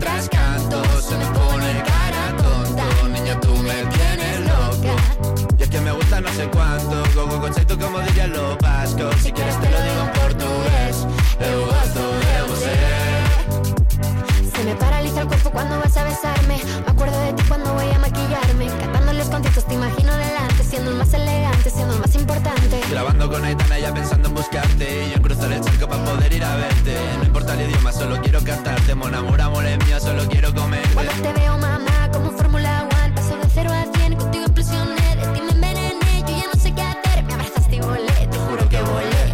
canto Grabando con Aitana ya pensando en buscarte. Y yo en cruzar el charco para poder ir a verte. No importa el idioma, solo quiero cantarte. Mon amor, amor es mío, solo quiero comer Cuando te veo mamá, como Fórmula One Paso de cero a cien, contigo explosioné. De ti me envenené, yo ya no sé qué hacer. Me abrazaste y volé, te juro que volé.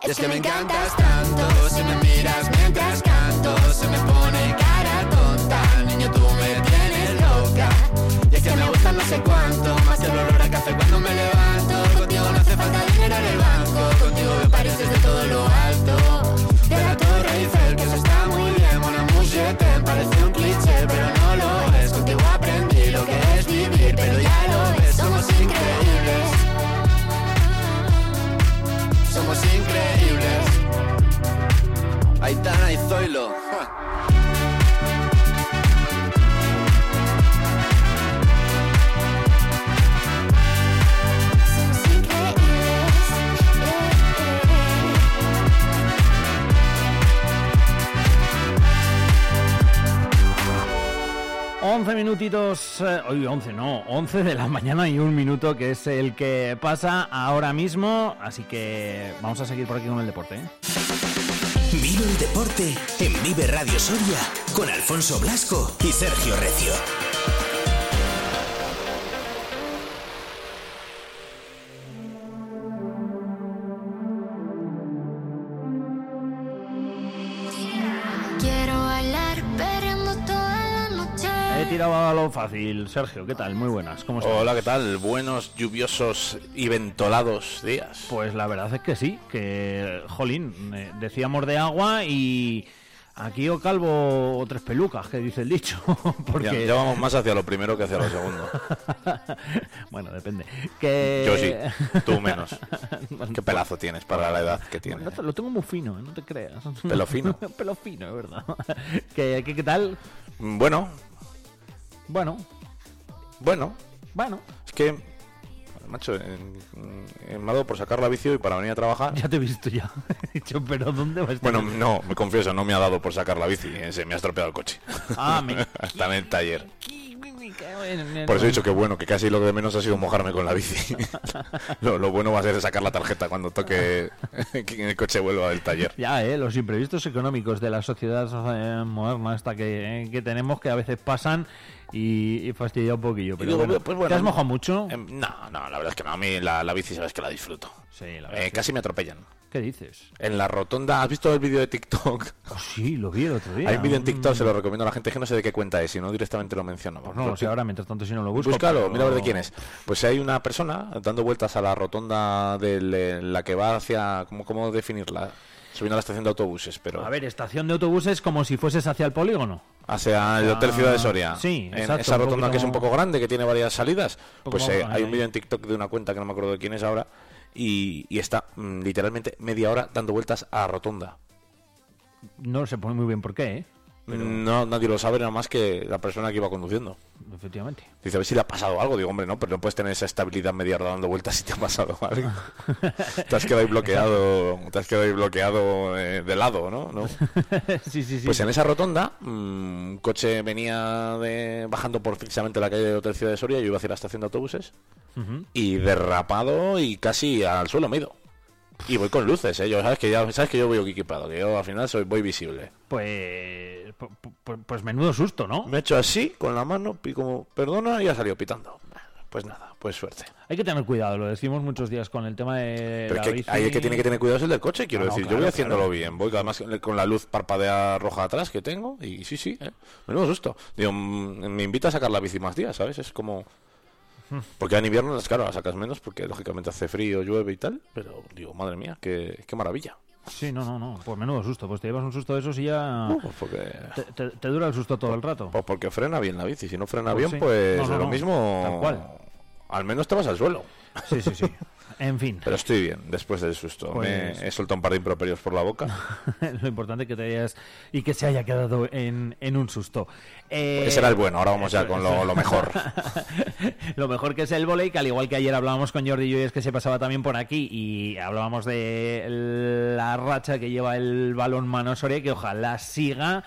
Es que me encantas tanto Si me miras mientras canto Se me pone cara tonta. Niño, tú me tienes loca. Y es que me gusta no sé cuánto Más que el olor a café cuando me levanto Aitana y Zoilo. 11 minutitos, eh, 11 no, 11 de la mañana y un minuto que es el que pasa ahora mismo, así que vamos a seguir por aquí con el deporte. ¿eh? Deporte en Vive Radio Soria con Alfonso Blasco y Sergio Recio. Tirado a lo fácil, Sergio, ¿qué tal? Muy buenas, ¿cómo estás? Hola, ¿qué tal? Buenos, lluviosos y ventolados días. Pues la verdad es que sí, que, jolín, eh, decíamos de agua y aquí o calvo o tres pelucas, que dice el dicho, porque... ya vamos más hacia lo primero que hacia lo segundo. bueno, depende. Que... Yo sí, tú menos. ¿Qué pelazo tienes para la edad que tienes? Lo tengo muy fino, eh, no te creas. Pelo fino. Pelo fino, es verdad. ¿Qué, qué, qué tal? Bueno, Bueno, bueno, bueno, es que, macho, en- en- me ha dado por sacar la bici y para venir a trabajar. ya te he visto ya. He dicho, pero ¿dónde vas? Bueno, no, me confieso, no me ha dado por sacar la bici, eh, se me ha estropeado el coche. Ah, me... Está en el taller. Por Por eso he dicho que bueno, que casi lo de menos ha sido mojarme con la bici. lo, lo bueno va a ser sacar la tarjeta cuando toque que el coche vuelva del taller. Ya, eh, los imprevistos económicos de la sociedad eh, moderna esta que, eh, que tenemos que a veces pasan y, y fastidia un poquillo. Pero digo, bueno, pues bueno, ¿Te has mojado mucho? Em, No, no, la verdad es que no. A mí la, la bici sabes que la disfruto. Sí, la Eh, verdad. casi me atropellan. ¿Qué dices? En la rotonda, ¿has visto el vídeo de TikTok? Oh, sí, lo vi el otro día. Hay un vídeo en TikTok, Mm, se lo recomiendo a la gente que no sé de qué cuenta es, si no directamente lo menciono. Pues no ahora, mientras tanto si no lo busco. Búscalo, pero- mira a ver de quién es. Pues hay una persona dando vueltas a la rotonda de la que va hacia. ¿Cómo, cómo definirla? Subiendo a la estación de autobuses, pero. A ver, estación de autobuses como si fueses hacia el polígono. Hacia el Hotel Ah, Ciudad de Soria. sí, En exacto, esa rotonda que es un poco grande, que tiene varias salidas. Pues eh, hay un vídeo en TikTok de una cuenta que no me acuerdo de quién es ahora. Y, y está mm, literalmente media hora dando vueltas a la rotonda. No se pone muy bien por qué, ¿eh? Pero, No, nadie lo sabe nada más que la persona que iba conduciendo. efectivamente. Dice, a ver si le ha pasado algo. Digo, hombre, no, pero no puedes tener esa estabilidad media hora dando vueltas si te ha pasado algo. te has quedado ahí bloqueado, te has quedado ahí bloqueado eh, de lado, ¿no? ¿No? sí, sí, sí. Pues en esa rotonda, mm, un coche venía de, bajando por precisamente la calle de Hotel Ciudad de Soria, yo iba hacia la estación de autobuses, y derrapado y casi al suelo me he ido. Y voy con luces, ¿eh? Yo, sabes que ya sabes que yo voy equipado, que yo al final soy voy visible. Pues, pu- pu- pues menudo susto, ¿no? Me he hecho así, con la mano, y como, perdona, y ha salido pitando. Pues nada, pues suerte. Hay que tener cuidado, lo decimos muchos días con el tema de Pero la es que bici. ahí el que tiene que tener cuidado es el del coche, quiero Ah, no, decir. yo claro, voy haciéndolo claro. bien. Voy además con la luz parpadea roja atrás que tengo. Y sí, sí, ¿eh? menudo susto. Digo, mm, me invita a sacar la bici más días, ¿sabes? Es como. Porque en invierno, las claro, la sacas menos porque lógicamente hace frío, llueve y tal. Pero digo, madre mía, qué, qué maravilla. Sí, no, no, no. Pues menudo susto. Pues te llevas un susto de esos y ya... Pues porque, Te, te- te dura el susto todo el rato. pues porque frena bien la bici. Si no frena Pues bien, sí. pues No, no, lo no. mismo. Tal cual. Al menos te vas al suelo. Sí, sí, sí. En fin, Pero estoy bien, después del susto. Pues- Me he soltado un par de improperios por la boca. lo importante es que te hayas y que se haya quedado en, en un susto. Eh, Ese era el bueno, ahora vamos ya con lo, lo mejor. lo mejor que es el volei, que al igual que ayer hablábamos con Jordi Lluís, que se pasaba también por aquí, y hablábamos de la racha que lleva el balón mano Soria, que ojalá siga,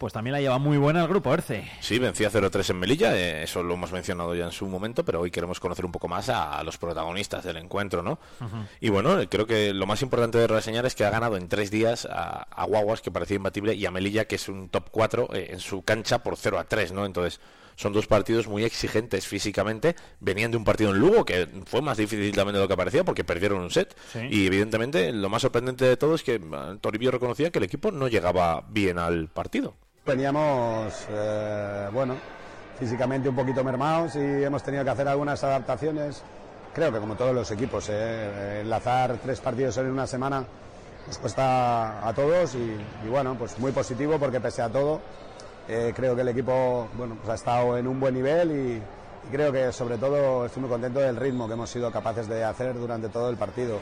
pues también la lleva muy buena el grupo Erce. Sí, vencía 0-3 en Melilla, eh, eso lo hemos mencionado ya en su momento, pero hoy queremos conocer un poco más a, a los protagonistas del encuentro, ¿no? Y bueno, creo que lo más importante de reseñar es que ha ganado en tres días a, a Guaguas, que parecía imbatible, y a Melilla, que es un top 4 eh, en su cancha por 0-3, ¿no? Entonces, son dos partidos muy exigentes físicamente. Venían de un partido en Lugo, que fue más difícil también de lo que parecía, porque perdieron un set. Sí. Y evidentemente, lo más sorprendente de todo es que eh, Toribio reconocía que el equipo no llegaba bien al partido. Veníamos, eh, bueno, físicamente un poquito mermados y hemos tenido que hacer algunas adaptaciones. Creo que como todos los equipos, eh, enlazar tres partidos en una semana nos cuesta a todos y, bueno, pues muy positivo porque pese a todo eh, creo que el equipo bueno, pues ha estado en un buen nivel y creo que sobre todo estoy muy contento del ritmo que hemos sido capaces de hacer durante todo el partido.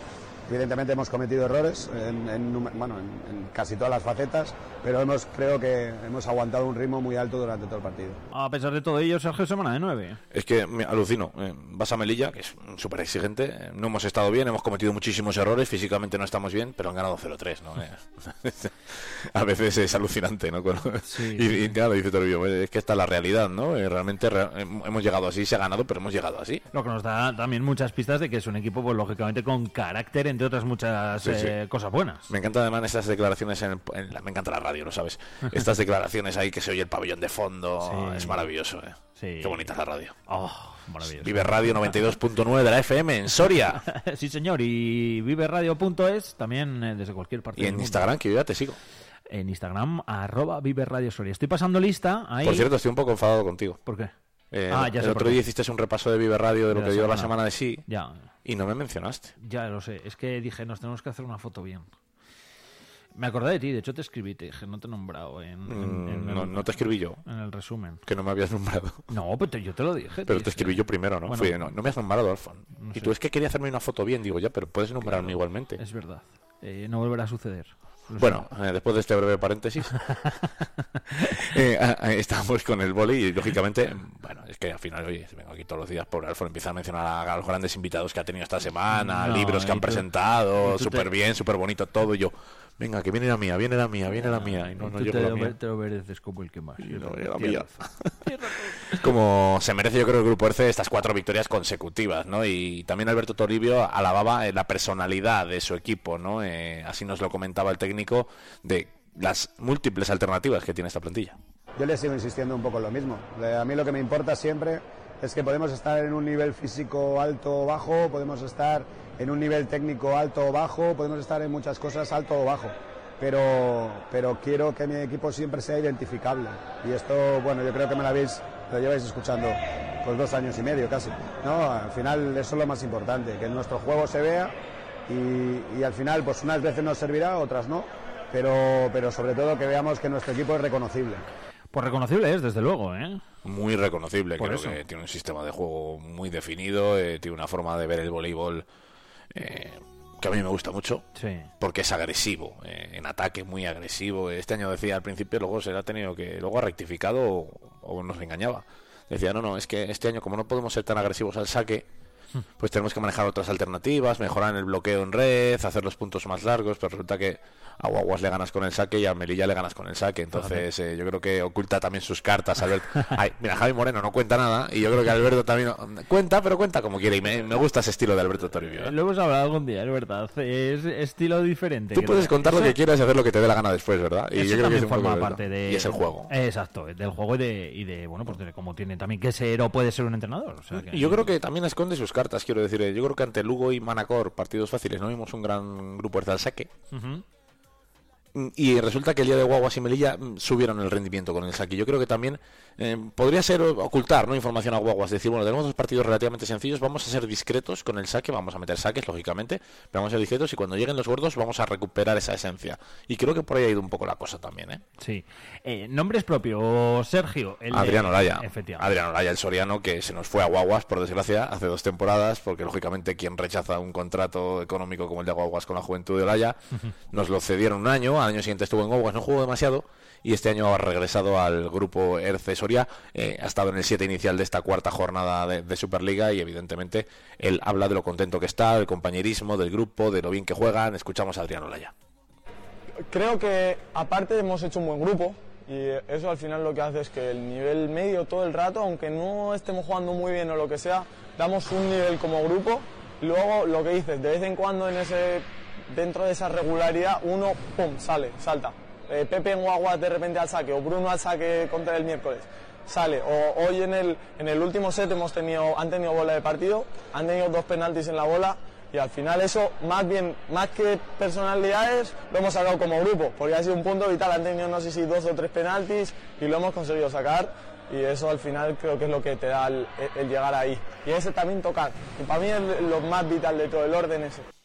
Evidentemente hemos cometido errores en, en bueno, en, en casi todas las facetas, pero hemos, creo que hemos aguantado un ritmo muy alto durante todo el partido. A pesar de todo ello, Sergio Semana de 9. Es que me alucino. Eh, vas a Melilla, que es súper exigente. no hemos estado bien, hemos cometido muchísimos errores. Físicamente no estamos bien, pero han ganado 0-3, ¿no? Eh, a veces es alucinante, ¿no? Con- Sí. y, y claro, dice Toribio, es que esta es la realidad, ¿no? Eh, realmente re- hem- hemos llegado así, se ha ganado, pero hemos llegado así. Lo que nos da también muchas pistas de que es un equipo, pues lógicamente con carácter, entre otras muchas Sí, sí. eh, cosas buenas. Me encanta además estas declaraciones en, en la- me encanta la radio, lo sabes. Estas declaraciones ahí que se oye el pabellón de fondo, Sí. es maravilloso, ¿eh? Qué bonita es la radio. Oh, maravilloso. Vive Radio 92.9 de la FM en Soria. sí, señor. Y viveradio.es también eh, desde cualquier parte Y del en mundo. Instagram, que yo ya te sigo. En Instagram, arroba Vive Radio Soria. Estoy pasando lista ahí. Por cierto, estoy un poco enfadado contigo. ¿Por qué? Eh, Ah, ya el otro día hiciste un repaso de Vive Radio de lo que dio la semana. de sí Ya, y no me mencionaste. ya lo sé. Es que dije, nos tenemos que hacer una foto bien. Me acordé de ti, de hecho te escribí, te dije, no te he nombrado en, en- Mm, en no, el, no te escribí yo, en el resumen. que no me habías nombrado. No, pero te- yo te lo dije. Pero te escribí yo primero, ¿no? Bueno, Fui, no, no me has nombrado, Alfon. no y sé. tú es que quería hacerme una foto bien, digo ya, pero puedes nombrarme igualmente. Es verdad. Eh, no volverá a suceder. Bueno, eh, después de este breve paréntesis, eh, ah, estamos con el boli y lógicamente, es que al final, oye, vengo aquí todos los días por Alfon, empieza a mencionar a, a los grandes invitados que ha tenido esta semana, No, libros que han tú- presentado, te- súper bien, súper bonito todo, y yo, venga, que viene la mía, viene la mía, viene la mía, y no, no llego te, la mía. te lo mereces como el que más. Y no, la mía. Como se merece, yo creo, el Grupo ERCE estas cuatro victorias consecutivas, ¿no? Y también Alberto Toribio alababa eh, la personalidad de su equipo, ¿no? Eh, así nos lo comentaba el técnico de las múltiples alternativas que tiene esta plantilla. Yo le sigo insistiendo un poco en lo mismo. Le- A mí lo que me importa siempre es que podemos estar en un nivel físico alto o bajo, podemos estar en un nivel técnico alto o bajo, podemos estar en muchas cosas alto o bajo. Pero, pero quiero que mi equipo siempre sea identificable. Y esto, bueno, yo creo que me lo habéis, lo lleváis escuchando dos años y medio casi. No, al final eso es lo más importante, que nuestro juego se vea y, y al final, pues unas veces nos servirá, otras no. Pero, pero sobre todo que veamos que nuestro equipo es reconocible. Pues reconocible es, desde luego, ¿eh? Muy reconocible, Por creo eso. que tiene un sistema de juego muy definido, eh, tiene una forma de ver el voleibol eh, que a mí me gusta mucho. Sí. porque es agresivo, eh, en ataque muy agresivo. Este año decía al principio, luego se le ha tenido que, luego ha rectificado o, o nos engañaba. Decía, no, no, es que este año como no podemos ser tan agresivos al saque, pues tenemos que manejar otras alternativas, mejorar el bloqueo en red, hacer los puntos más largos, pero resulta que a Guaguas le ganas con el saque y a Melilla le ganas con el saque. Entonces eh, yo creo que oculta también sus cartas. Alberto. Ay, mira, Javi Moreno no cuenta nada y yo creo que Alberto también cuenta, pero cuenta como quiere. Y me, me gusta ese estilo de Alberto Toribio. ¿eh? Lo hemos hablado algún día, es verdad. Es estilo diferente. Tú puedes contar lo que quieras y hacer lo que te dé la gana después, ¿verdad? Y eso yo creo que es poco forma eso. parte de... Y es el juego. Exacto, del juego y de, y de bueno, pues de cómo tiene también que ser o puede ser un entrenador. o sea que- Y yo creo que también esconde sus cartas, quiero decir. eh, Yo creo que ante Lugo y Manacor, partidos fáciles, no vimos un gran grupo de al saque. Y resulta que el día de Guaguas y Melilla mm, subieron el rendimiento con el saque. Yo creo que también eh, podría ser ocultar ¿no? información a Guaguas. Decir, bueno, tenemos dos partidos relativamente sencillos, vamos a ser discretos con el saque, vamos a meter saques, lógicamente, pero vamos a ser discretos y cuando lleguen los gordos vamos a recuperar esa esencia. Y creo que por ahí ha ido un poco la cosa también, ¿eh? Sí. Eh, nombres propios, Sergio. el Adrián Olaya. Efectivamente. Adrián Olaya, el soriano, que se nos fue a Guaguas, por desgracia, hace dos temporadas, porque lógicamente quien rechaza un contrato económico como el de Guaguas con la juventud de Olaya, nos lo cedieron un año, al año siguiente estuvo en Guaguas, no jugó demasiado, y este año ha regresado al grupo Erce Soria, eh, ha estado en el 7 inicial de esta cuarta jornada de, de Superliga, y evidentemente él habla de lo contento que está, del compañerismo, del grupo, de lo bien que juegan. Escuchamos a Adrián Olaya. Creo que aparte hemos hecho un buen grupo y eso al final lo que hace es que el nivel medio todo el rato, aunque no estemos jugando muy bien o lo que sea, damos un nivel como grupo. Luego lo que dices, de vez en cuando en ese, dentro de esa regularidad uno pum sale, salta. Eh, Pepe en Guaguas de repente al saque o Bruno al saque contra el miércoles sale. O hoy en el, en el último set hemos tenido, han tenido bola de partido, han tenido dos penaltis en la bola y al final eso, más bien, más que personalidades, lo hemos sacado como grupo, porque ha sido un punto vital, han tenido no sé si dos o tres penaltis y lo hemos conseguido sacar y eso al final creo que es lo que te da el, el llegar ahí. Y ese también tocar, y para mí es lo más vital de todo, el orden ese.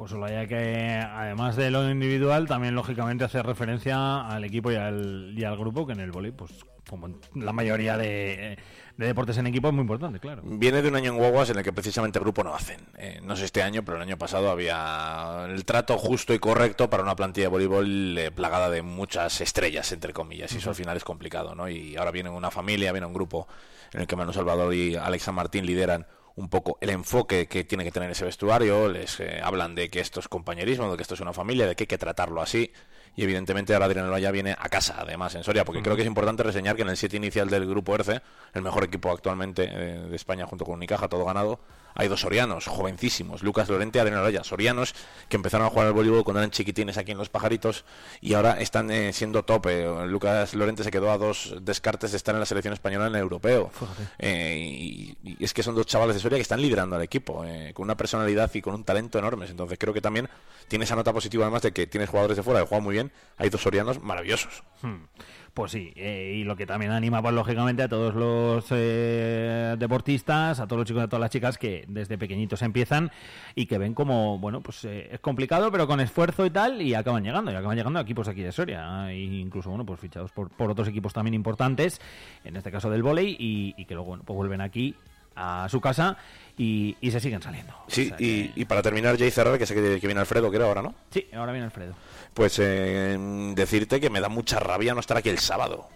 Pues Olaya que además de lo individual también lógicamente hace referencia al equipo y al, y al grupo que en el vóley pues como en la mayoría de, de deportes en equipo es muy importante, claro. Viene de un año en Guaguas en el que precisamente el grupo no hacen. Eh, no sé este año, pero el año pasado había el trato justo y correcto para una plantilla de voleibol eh, plagada de muchas estrellas, entre comillas, y eso al final es complicado, ¿no? Y ahora viene una familia, viene un grupo en el que Manu Salvador y Alexa Martín lideran un poco el enfoque que tiene que tener ese vestuario, les eh, hablan de que esto es compañerismo, de que esto es una familia, de que hay que tratarlo así. Y evidentemente ahora Adrián Olaya viene a casa, además, en Soria, porque creo que es importante reseñar que en el 7 inicial del grupo ERCE, el mejor equipo actualmente eh, de España junto con Unicaja, todo ganado, hay dos sorianos, jovencísimos, Lucas Lorente y Adrián Olaya, sorianos que empezaron a jugar al voleibol cuando eran chiquitines aquí en Los Pajaritos y ahora están eh, siendo tope. Lucas Lorente se quedó a dos descartes de estar en la selección española en el europeo. Eh, y, y es que son dos chavales de Soria que están liderando al equipo, eh, con una personalidad y con un talento enormes. Entonces creo que también tiene esa nota positiva, además de que tienes jugadores de fuera que juegan muy bien. Hay dos sorianos maravillosos. Hmm. Pues sí, eh, y lo que también anima, pues lógicamente, a todos los eh, deportistas, a todos los chicos y a todas las chicas que desde pequeñitos empiezan y que ven como, bueno, pues eh, es complicado, pero con esfuerzo y tal, y acaban llegando, y acaban llegando a equipos aquí de Soria, e incluso, bueno, pues fichados por, por otros equipos también importantes, en este caso del vóley, y, y que luego, bueno, pues vuelven aquí a su casa y, y se siguen saliendo. Sí, O sea y, que- y para terminar, Jay cerrar, que sé que, que viene Alfredo, que era ahora, ¿no? Sí, ahora viene Alfredo. Pues eh, decirte que me da mucha rabia no estar aquí el sábado.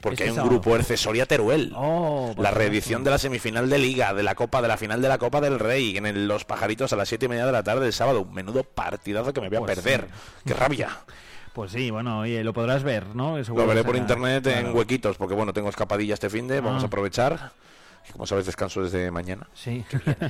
Porque Este hay un sábado. grupo Erce Soria Teruel. Oh, por la reedición de la semifinal de Liga, de la Copa, de la final de la Copa del Rey, en el- Los Pajaritos a las siete y media de la tarde del sábado. Menudo partidazo que me voy a Pues perder. ¡Qué rabia! Pues sí, bueno, oye, lo podrás ver, ¿no? Seguro Lo veré por será- internet en huequitos, porque bueno, tengo escapadilla este fin de, vamos Ah. a aprovechar. Como sabes, descanso desde mañana. Sí.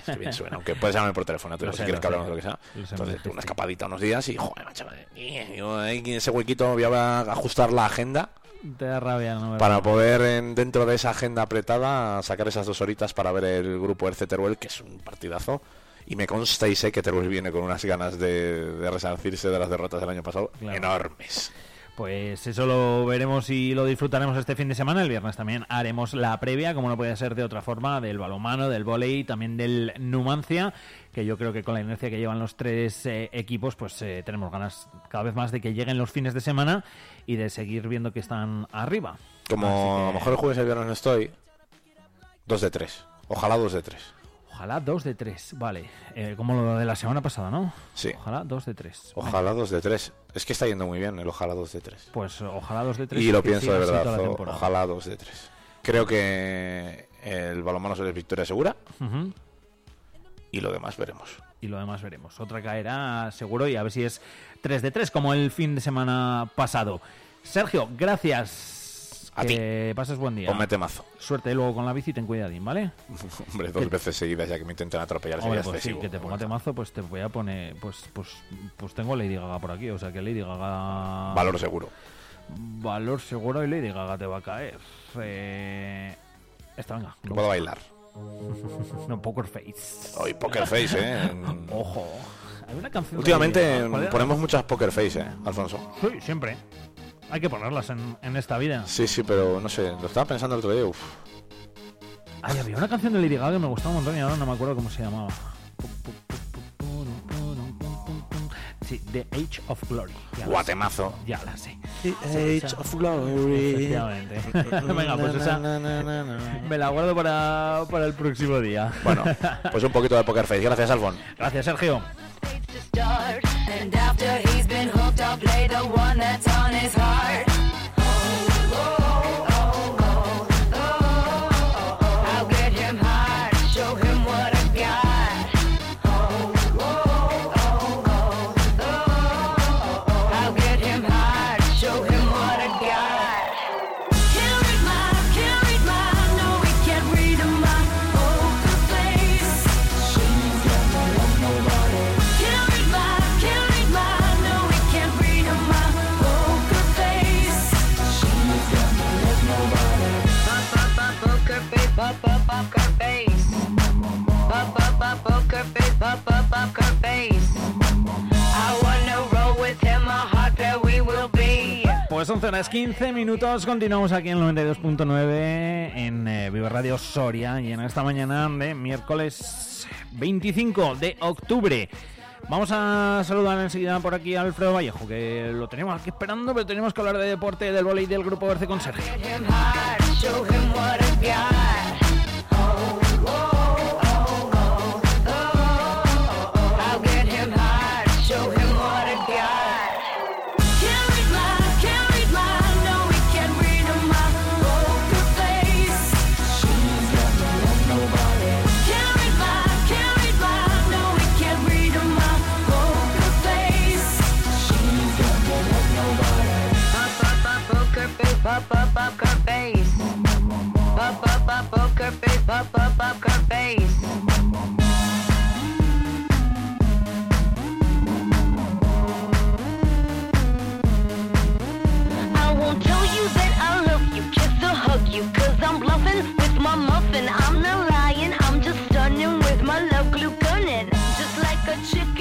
Qué bien suena, aunque puedes llamarme por teléfono, tú, si sé, quieres que sé. hablemos de lo que sea. Lo me Entonces, una escapadita unos días y, joder, macho, en ese huequito voy a ajustar la agenda Te da rabia, ¿no? para poder, en- dentro de esa agenda apretada, sacar esas dos horitas para ver el grupo Erce Teruel, que es un partidazo. Y me consta y sé que Teruel viene con unas ganas de, de resarcirse de las derrotas del año pasado Claro. enormes. Pues eso lo veremos y lo disfrutaremos este fin de semana. El viernes también haremos la previa, como no puede ser de otra forma, del balonmano, del volei, también del Numancia, que yo creo que con la inercia que llevan los tres eh, equipos, pues eh, tenemos ganas cada vez más de que lleguen los fines de semana y de seguir viendo que están arriba. Como a lo mejor el jueves y el viernes no estoy, dos de tres. Ojalá dos de tres. Ojalá dos de tres, vale. Eh, como lo de la semana pasada, ¿no? Sí. Ojalá dos de tres. Ojalá dos de tres. Es que está yendo muy bien el ojalá dos de tres. Pues ojalá dos de tres. Y lo pienso de verdad. ojalá dos de tres. Creo que el balonmano es victoria segura y lo demás veremos. y lo demás veremos. Otra caerá seguro y a ver si es 3 de 3 como el fin de semana pasado. Sergio, gracias. A que pases buen día. Ponme temazo. Suerte luego con la bici, ten cuidadín, ¿vale? Hombre, dos veces seguidas ya que me intentan atropellar. Hombre, pues sí, que te ponga Bueno, temazo, pues te voy a poner, pues, pues, pues tengo Lady Gaga por aquí, o sea que Lady Gaga... Valor seguro. Valor seguro y Lady Gaga te va a caer. Eh... Esta, venga. No puedo bailar. No, Poker Face. Hoy Poker Face, ¿eh? Ojo. Hay una canción de Últimamente ponemos muchas poker face, ¿eh, Alfonso? Sí, siempre. Hay que ponerlas en, en esta vida. Sí, sí, pero no sé, lo estaba pensando el otro día. Uf. Ay, había una canción de Lady Gaga que me gustaba un montón y ahora no me acuerdo cómo se llamaba. Sí, The Age of Glory. Ya sé. Guatemazo. Ya la sé. Age of Glory. Efectivamente. Venga, pues esa me la guardo para, para el próximo día. Bueno, pues un poquito de poker face. Gracias, Alfon. Gracias, Sergio. Play the one that's on his heart. 11 horas 15 minutos, continuamos aquí en el 92.9 en eh, Vive Radio Soria y en esta mañana de miércoles 25 de octubre. Vamos a saludar enseguida por aquí a Alfredo Vallejo, que lo tenemos aquí esperando, pero tenemos que hablar de deporte, del volei del Grupo Berce con. Face. Pop, pop, pop, poker face, pop, pop, poker face. I won't tell you that I love you, kiss or hug you, cause I'm bluffing with my muffin. I'm not lying, I'm just stunning with my love glue gunning. Just like a chick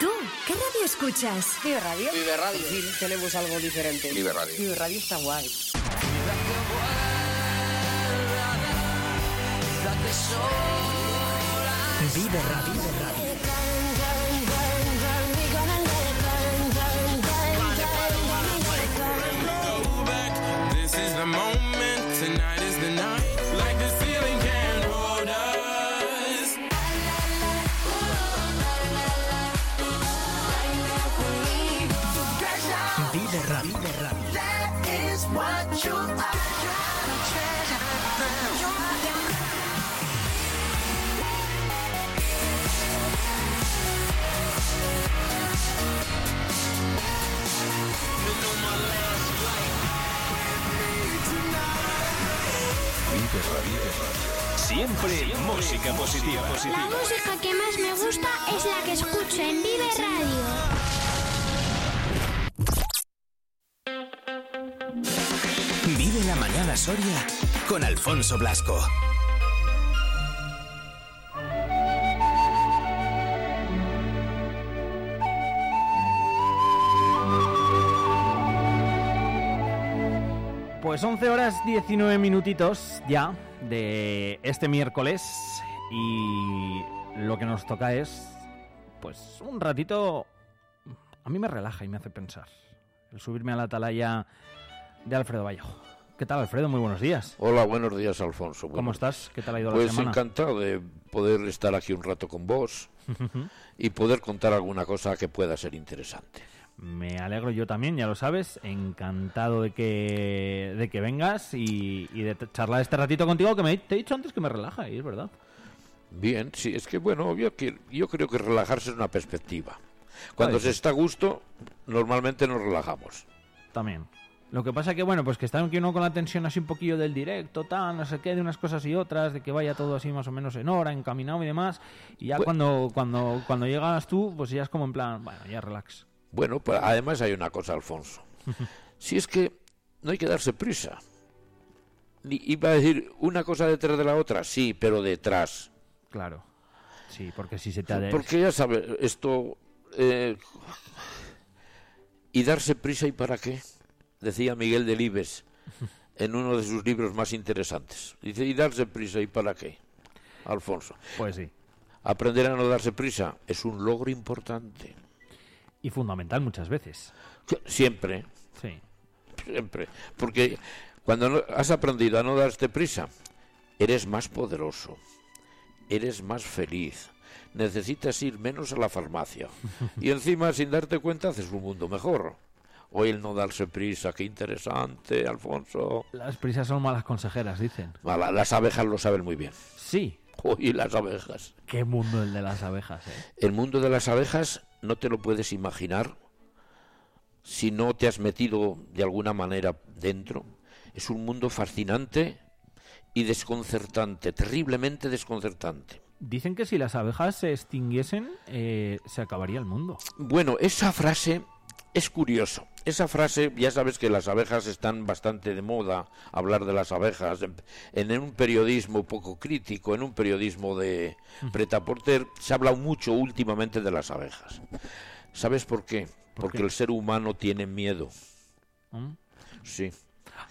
¿Tú qué radio escuchas? Vive Radio. Vive Radio. tenemos algo diferente. Vive Radio. Vive Radio está guay. Vive Radio. This Siempre música positiva. La música que más me gusta es la que escucho en Vive Radio. Vive la mañana Soria con Alfonso Blasco. Pues 11 horas 19 minutitos ya de este miércoles y lo que nos toca es pues un ratito a mí me relaja y me hace pensar el subirme a la atalaya de Alfredo Vallejo. ¿Qué tal Alfredo? Muy buenos días. Hola, buenos días, Alfonso. ¿Cómo estás? ¿Qué tal ha ido la Pues semana? encantado de poder estar aquí un rato con vos y poder contar alguna cosa que pueda ser interesante. Me alegro yo también, ya lo sabes. Encantado de que, de que vengas y, y de charlar este ratito contigo, que me, te he dicho antes que me relaja, y es verdad. Bien, sí, es que bueno, yo, que- yo creo que relajarse es una perspectiva. Cuando se está a gusto, normalmente nos relajamos. También. Lo que pasa que, bueno, pues que está aquí uno con la tensión así un poquillo del directo, tal, no sé qué, de unas cosas y otras, de que vaya todo así más o menos en hora, encaminado y demás. Y ya cuando, cuando, cuando llegas tú, pues ya es como en plan, bueno, ya relax. Bueno, pues además hay una cosa, Alfonso. Si es que no hay que darse prisa. Ni- Iba a decir una cosa detrás de la otra, sí, pero detrás. Claro. Sí, porque si se te ha de... Porque ya sabes, esto... eh, ¿Y darse prisa y para qué? Decía Miguel Delibes en uno de sus libros más interesantes. Dice, ¿y darse prisa y para qué? Alfonso. Pues sí. Aprender a no darse prisa es un logro importante. Y fundamental muchas veces. Siempre, Sí. siempre. Porque cuando has aprendido a no darte prisa, eres más poderoso, eres más feliz, necesitas ir menos a la farmacia. Y encima, sin darte cuenta, haces un mundo mejor. Hoy el no darse prisa, qué interesante, Alfonso. Las prisas son malas consejeras, dicen. Mala, las abejas lo saben muy bien. Sí. Hoy las abejas. Qué mundo el de las abejas, ¿eh? El mundo de las abejas no te lo puedes imaginar si no te has metido de alguna manera dentro. Es un mundo fascinante y desconcertante, terriblemente desconcertante. Dicen que si las abejas se extinguiesen, eh, se acabaría el mundo. Bueno, esa frase es curioso. Esa frase, ya sabes que las abejas están bastante de moda, hablar de las abejas, en, un periodismo poco crítico, en un periodismo de pretaporter, se ha hablado mucho últimamente de las abejas. ¿Sabes por qué? Porque qué? el ser humano tiene miedo. ¿Mm? Sí.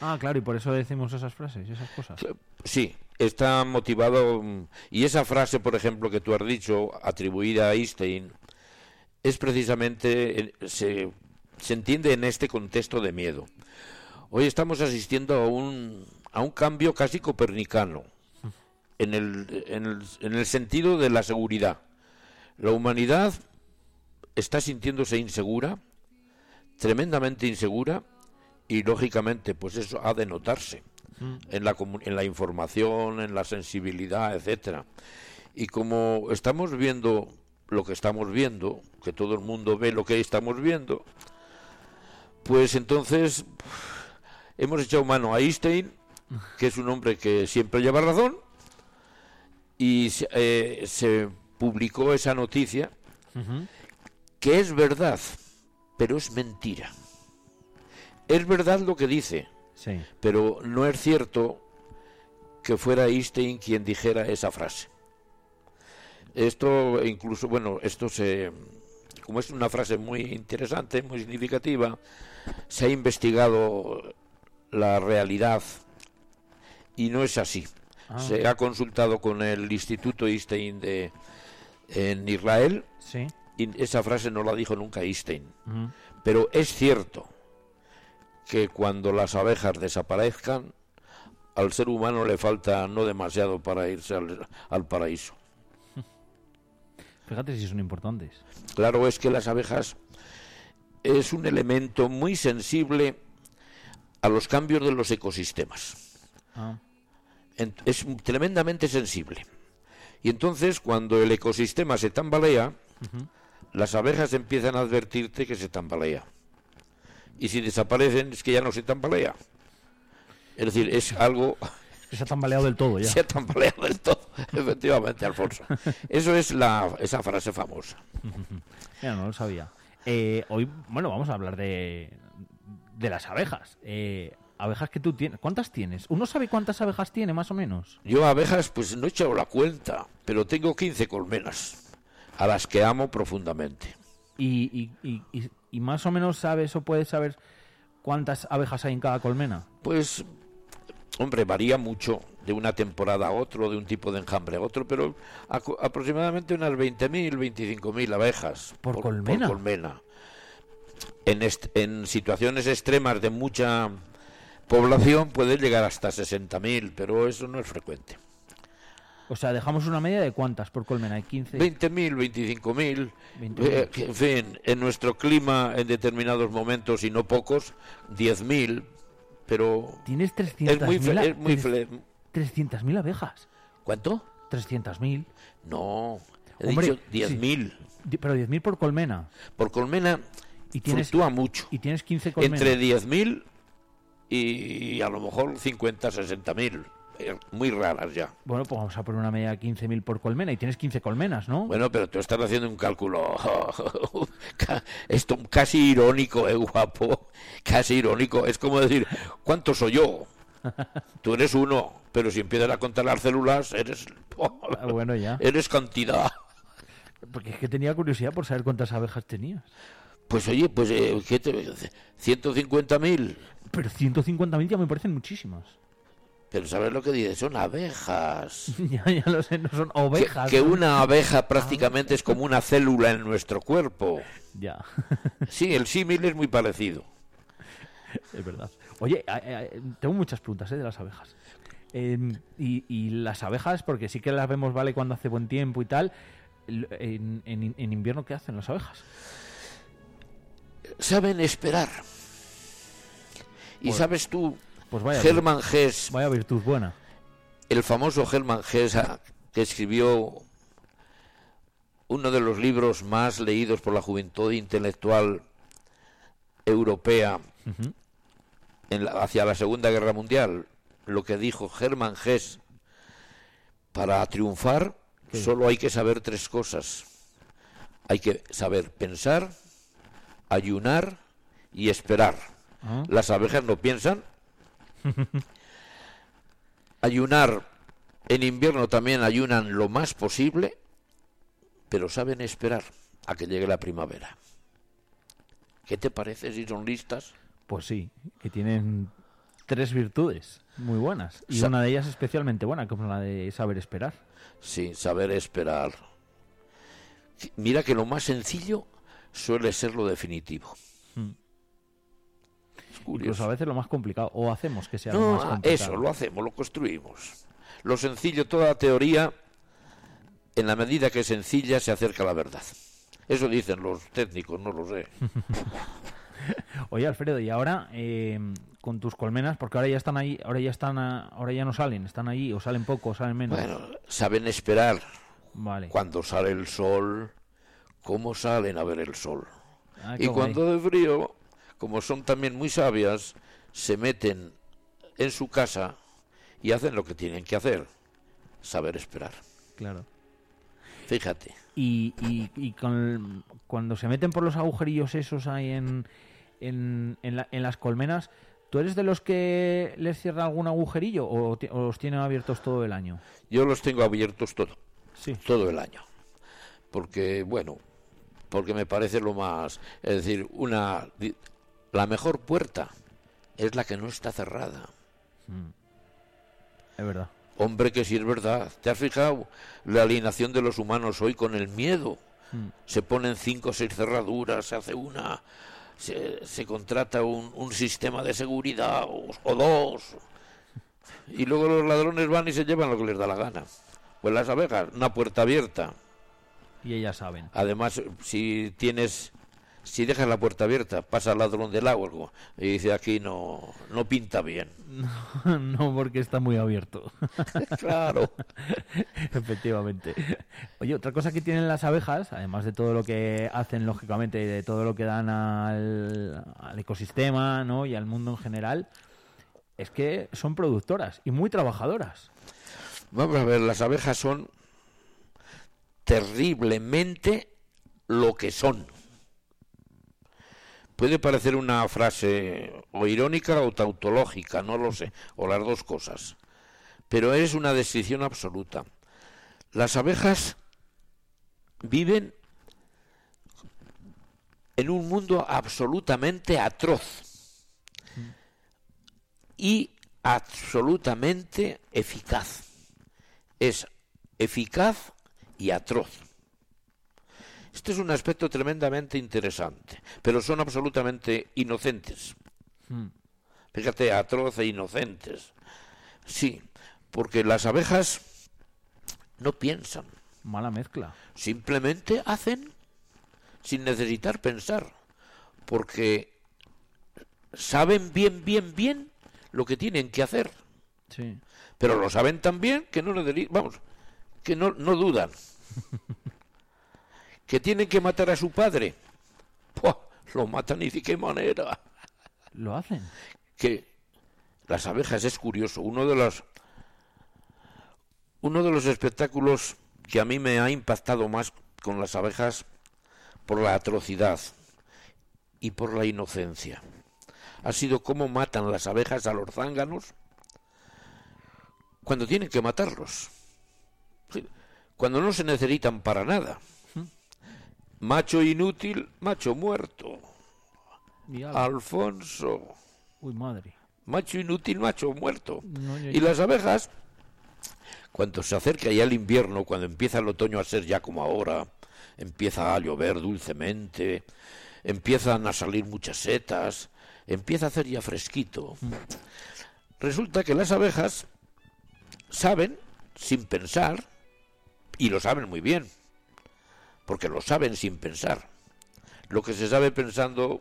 Ah, claro, y por eso decimos esas frases y esas cosas. Sí, está motivado. mm, Y esa frase, por ejemplo, que tú has dicho, atribuida a Einstein, es precisamente. eh, Se, se entiende en este contexto de miedo. Hoy estamos asistiendo a un, a un cambio casi copernicano, en el, en, el, en el sentido de la seguridad. La humanidad está sintiéndose insegura, tremendamente insegura, y lógicamente, pues eso ha de notarse en la, en la información, en la sensibilidad, etcétera. Y como estamos viendo lo que estamos viendo, que todo el mundo ve lo que estamos viendo, pues entonces hemos echado mano a Einstein, que es un hombre que siempre lleva razón, y se, eh, se publicó esa noticia que es verdad, pero es mentira. Es verdad lo que dice, Sí. pero no es cierto que fuera Einstein quien dijera esa frase. Esto incluso, bueno, esto se, como es una frase muy interesante, muy significativa, se ha investigado la realidad y no es así. Ah. Se ha consultado con el Instituto Einstein de en Israel Sí. y esa frase no la dijo nunca Einstein. Pero es cierto que cuando las abejas desaparezcan, al ser humano le falta no demasiado para irse al, al paraíso. Fíjate si son importantes. Claro es que las abejas es un elemento muy sensible a los cambios de los ecosistemas. Ah. Es tremendamente sensible. Y entonces cuando el ecosistema se tambalea, las abejas empiezan a advertirte que se tambalea. Y si desaparecen es que ya no se tambalea. Es decir, es algo... Se ha tambaleado del todo ya. Se ha tambaleado del todo, efectivamente, Alfonso. Eso es la, esa frase famosa. Ya no lo sabía. Eh, hoy, bueno, vamos a hablar de, de las abejas. Eh, abejas que tú tienes. ¿Cuántas tienes? ¿Uno sabe cuántas abejas tiene, más o menos? Yo abejas, pues no he echado la cuenta, pero tengo 15 colmenas, a las que amo profundamente. Y, y, y, y- y más o menos sabes o puedes saber cuántas abejas hay en cada colmena. Pues, hombre, varía mucho de una temporada a otro, de un tipo de enjambre a otro, pero aproximadamente unas 20.000, 25.000 abejas ¿Por colmena? colmena. En, est- en situaciones extremas de mucha población puede llegar hasta 60.000, pero eso no es frecuente. O sea, dejamos una media de cuántas por colmena, de 15. 20.000, 25.000. 20.000. Eh, que, en fin, en nuestro clima, en determinados momentos, y no pocos, 10.000. Pero Tienes es muy, 300.000 fle- es muy tres- fle- 300.000 abejas. ¿Cuánto? 300.000. No, he Hombre, dicho 10.000. Di- Pero 10.000 por colmena. Por colmena Y tienes, fluctúa mucho. y tienes 15 colmenas. Entre 10.000 y a lo mejor 50, 60.000. Eh, Muy raras ya. Bueno, pues vamos a poner una media de 15.000 por colmena. Y tienes 15 colmenas, ¿no? Bueno, pero tú estás haciendo un cálculo. Esto casi irónico, ¿eh, guapo? Casi irónico. Es como decir, ¿cuánto soy yo? Tú eres uno, pero si empiezas a contar las células, eres. Ah, bueno, ya. Eres cantidad. Porque es que tenía curiosidad por saber cuántas abejas tenías. Pues oye, pues, eh, ¿qué te. 150.000. Pero 150.000 ya me parecen muchísimas. Pero ¿sabes lo que dices? Son abejas. ya, ya lo sé, no son ovejas. que una abeja prácticamente es como una célula en nuestro cuerpo. Ya, Sí, el símil es muy parecido. es verdad. Oye, tengo muchas preguntas ¿eh? de las abejas. Eh, y, y las abejas, porque sí que las vemos, ¿vale? Cuando hace buen tiempo y tal. En, en- en invierno, ¿qué hacen las abejas? Saben esperar. Y sabes tú, Pues vaya, Hesse, vaya virtud buena. el famoso Hermann Hesse, ah, que escribió uno de los libros más leídos por la juventud intelectual europea Ujú. en la- hacia la Segunda Guerra Mundial, lo que dijo Hermann Hesse, para triunfar Sí. solo hay que saber tres cosas. Hay que saber pensar, ayunar y esperar. Ah. Las abejas no piensan. Ayunar en invierno también ayunan lo más posible, pero saben esperar a que llegue la primavera. ¿Qué te parece si son listas? Pues sí, que tienen tres virtudes muy buenas. Y Sa- una de ellas especialmente buena, como la de saber esperar. Sí, saber esperar. Mira que lo más sencillo suele ser lo definitivo. Mm. Curioso. Incluso a veces lo más complicado. O hacemos que sea lo No, más ah, complicado. eso, lo hacemos, lo construimos. Lo sencillo, toda teoría, en la medida que es sencilla, se acerca a la verdad. Eso dicen los técnicos, no lo sé. Oye, Alfredo, y ahora eh, con tus colmenas, porque ahora ya están ahí, ahora ya están, ahora ya no salen, están allí, o salen poco, o salen menos. Bueno, saben esperar vale. cuando sale el sol, cómo salen a ver el sol. Ah, Y cuando de frío, como son también muy sabias, se meten en su casa y hacen lo que tienen que hacer, saber esperar. Claro. Fíjate. Y, y, y con- cuando se meten por los agujerillos esos ahí en, en, en, la- en las colmenas, ¿tú eres de los que les cierra algún agujerillo o, los tienen abiertos todo el año? Yo los tengo abiertos todo, Sí. todo el año. Porque, bueno, porque me parece lo más... Es decir, una la mejor puerta es la que no está cerrada. Es verdad. Hombre, que sí es verdad. ¿Te has fijado la alineación de los humanos hoy con el miedo? Mm. Se ponen cinco o seis cerraduras, se hace una, se, se contrata un, un sistema de seguridad o, o dos. Y luego los ladrones van y se llevan lo que les da la gana. Pues las abejas, una puerta abierta. Y ellas saben. Además, si tienes, si dejas la puerta abierta, pasa el ladrón del agua y dice aquí no, no pinta bien. no, porque está muy abierto. Claro. Efectivamente. Oye, otra cosa que tienen las abejas, además de todo lo que hacen, lógicamente, y de todo lo que dan al, al ecosistema ¿no? y al mundo en general, es que son productoras y muy trabajadoras. Vamos a ver, las abejas son terriblemente lo que son. Puede parecer una frase o irónica o tautológica, no lo sé, o las dos cosas. Pero es una descripción absoluta. Las abejas viven en un mundo absolutamente atroz y absolutamente eficaz. Es eficaz y atroz. Este es un aspecto tremendamente interesante, pero son absolutamente inocentes. Fíjate, atroz e inocentes. Sí, porque las abejas no piensan. Mala mezcla. Simplemente hacen sin necesitar pensar, porque saben bien, bien, bien lo que tienen que hacer, Sí. pero lo saben tan bien que no necesi- vamos, que no, no dudan. que tienen que matar a su padre, ¡Puah! lo matan y de qué manera. Lo hacen. que las abejas es curioso, uno de los uno de los espectáculos que a mí me ha impactado más con las abejas por la atrocidad y por la inocencia ha sido cómo matan las abejas a los zánganos cuando tienen que matarlos. Cuando no se necesitan para nada. Macho inútil, macho muerto. Alfonso. Uy, madre. Macho inútil, macho muerto. No, yo- Y las abejas, cuando se acerca ya el invierno, cuando empieza el otoño a ser ya como ahora, empieza a llover dulcemente, empiezan a salir muchas setas, empieza a hacer ya fresquito. Resulta que las abejas saben, sin pensar, y lo saben muy bien, porque lo saben sin pensar. Lo que se sabe pensando,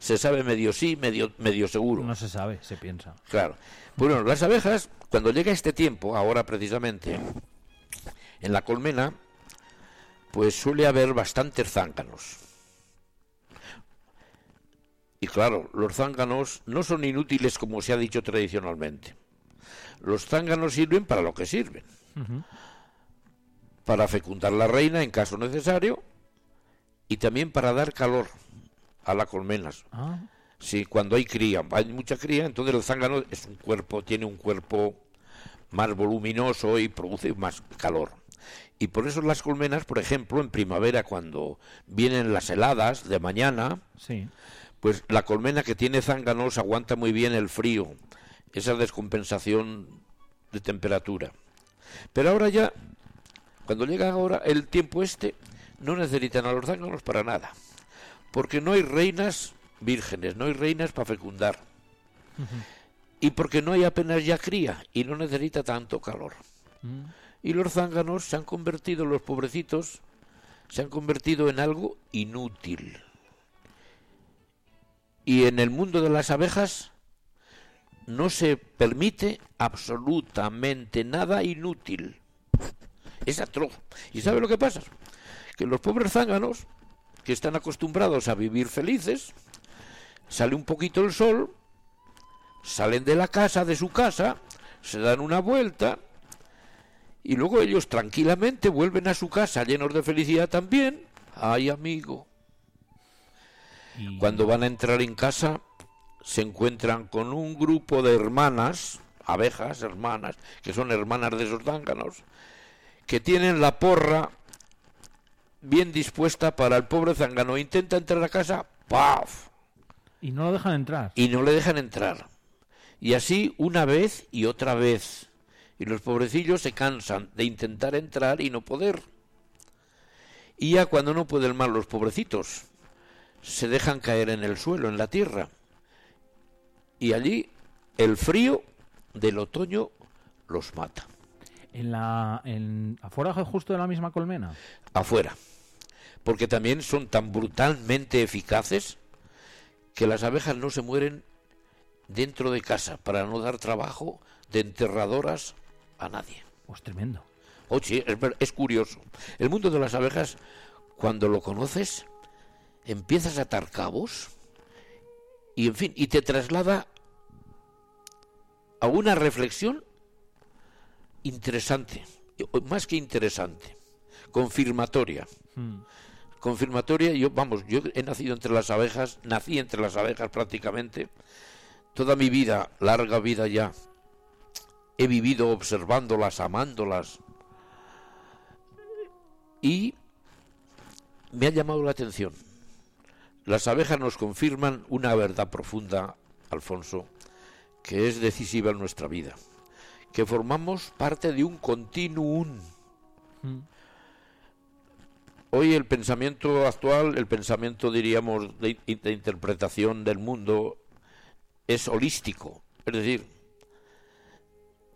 se sabe medio sí, medio, medio seguro. No se sabe, se piensa. Claro. Bueno, las abejas, cuando llega este tiempo, ahora precisamente, en la colmena, pues suele haber bastantes zánganos. Y claro, los zánganos no son inútiles como se ha dicho tradicionalmente. Los zánganos sirven para lo que sirven. Para fecundar la reina en caso necesario y también para dar calor a las colmenas. Ah, Sí, cuando hay cría, hay mucha cría, entonces el zángano es un cuerpo, tiene un cuerpo más voluminoso y produce más calor. Y por eso las colmenas, por ejemplo, en primavera, cuando vienen las heladas de mañana, sí. pues la colmena que tiene zánganos aguanta muy bien el frío, esa descompensación de temperatura. Pero ahora ya, cuando llega ahora el tiempo este, no necesitan a los zánganos para nada, porque no hay reinas vírgenes, no hay reinas para fecundar, y porque no hay apenas ya cría y no necesita tanto calor. Mm. Y los zánganos se han convertido, los pobrecitos, se han convertido en algo inútil. Y en el mundo de las abejas no se permite absolutamente nada inútil. Es atroz. ¿Y sabe lo que pasa? Que los pobres zánganos, que están acostumbrados a vivir felices, sale un poquito el sol, salen de la casa, de su casa, se dan una vuelta, y luego ellos tranquilamente vuelven a su casa llenos de felicidad también. Ay, amigo. Y- Cuando van a entrar en casa, se encuentran con un grupo de hermanas, abejas, hermanas, que son hermanas de esos zánganos, que tienen la porra bien dispuesta para el pobre zángano. Intenta entrar a casa, ¡paf! Y no lo dejan entrar. y no le dejan entrar. Y así una vez y otra vez. Y los pobrecillos se cansan de intentar entrar y no poder. Y ya cuando no pueden más los pobrecitos, se dejan caer en el suelo, en la tierra. Y allí el frío del otoño los mata. En la, en, afuera justo de la misma colmena. afuera. Porque también son tan brutalmente eficaces que las abejas no se mueren dentro de casa para no dar trabajo de enterradoras a nadie. Pues tremendo. Oye, es, ver- es curioso. El mundo de las abejas, cuando lo conoces, empiezas a atar cabos y, en fin, y te traslada a una reflexión interesante, más que interesante, confirmatoria. Mm. Confirmatoria, yo, vamos, yo he nacido entre las abejas, nací entre las abejas prácticamente, toda mi vida, larga vida ya, he vivido observándolas, amándolas, y me ha llamado la atención. Las abejas nos confirman una verdad profunda, Alfonso, que es decisiva en nuestra vida, que formamos parte de un continuum. Mm. Hoy el pensamiento actual, el pensamiento diríamos de, de interpretación del mundo es holístico, es decir,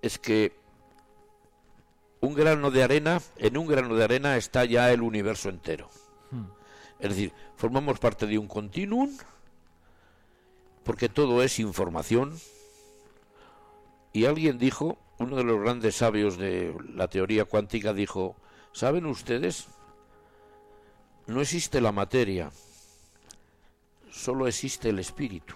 es que un grano de arena, en un grano de arena está ya el universo entero. Hmm. Es decir, formamos parte de un continuum, porque todo es información. Y alguien dijo, uno de los grandes sabios de la teoría cuántica dijo, ¿saben ustedes? No existe la materia, solo existe el espíritu.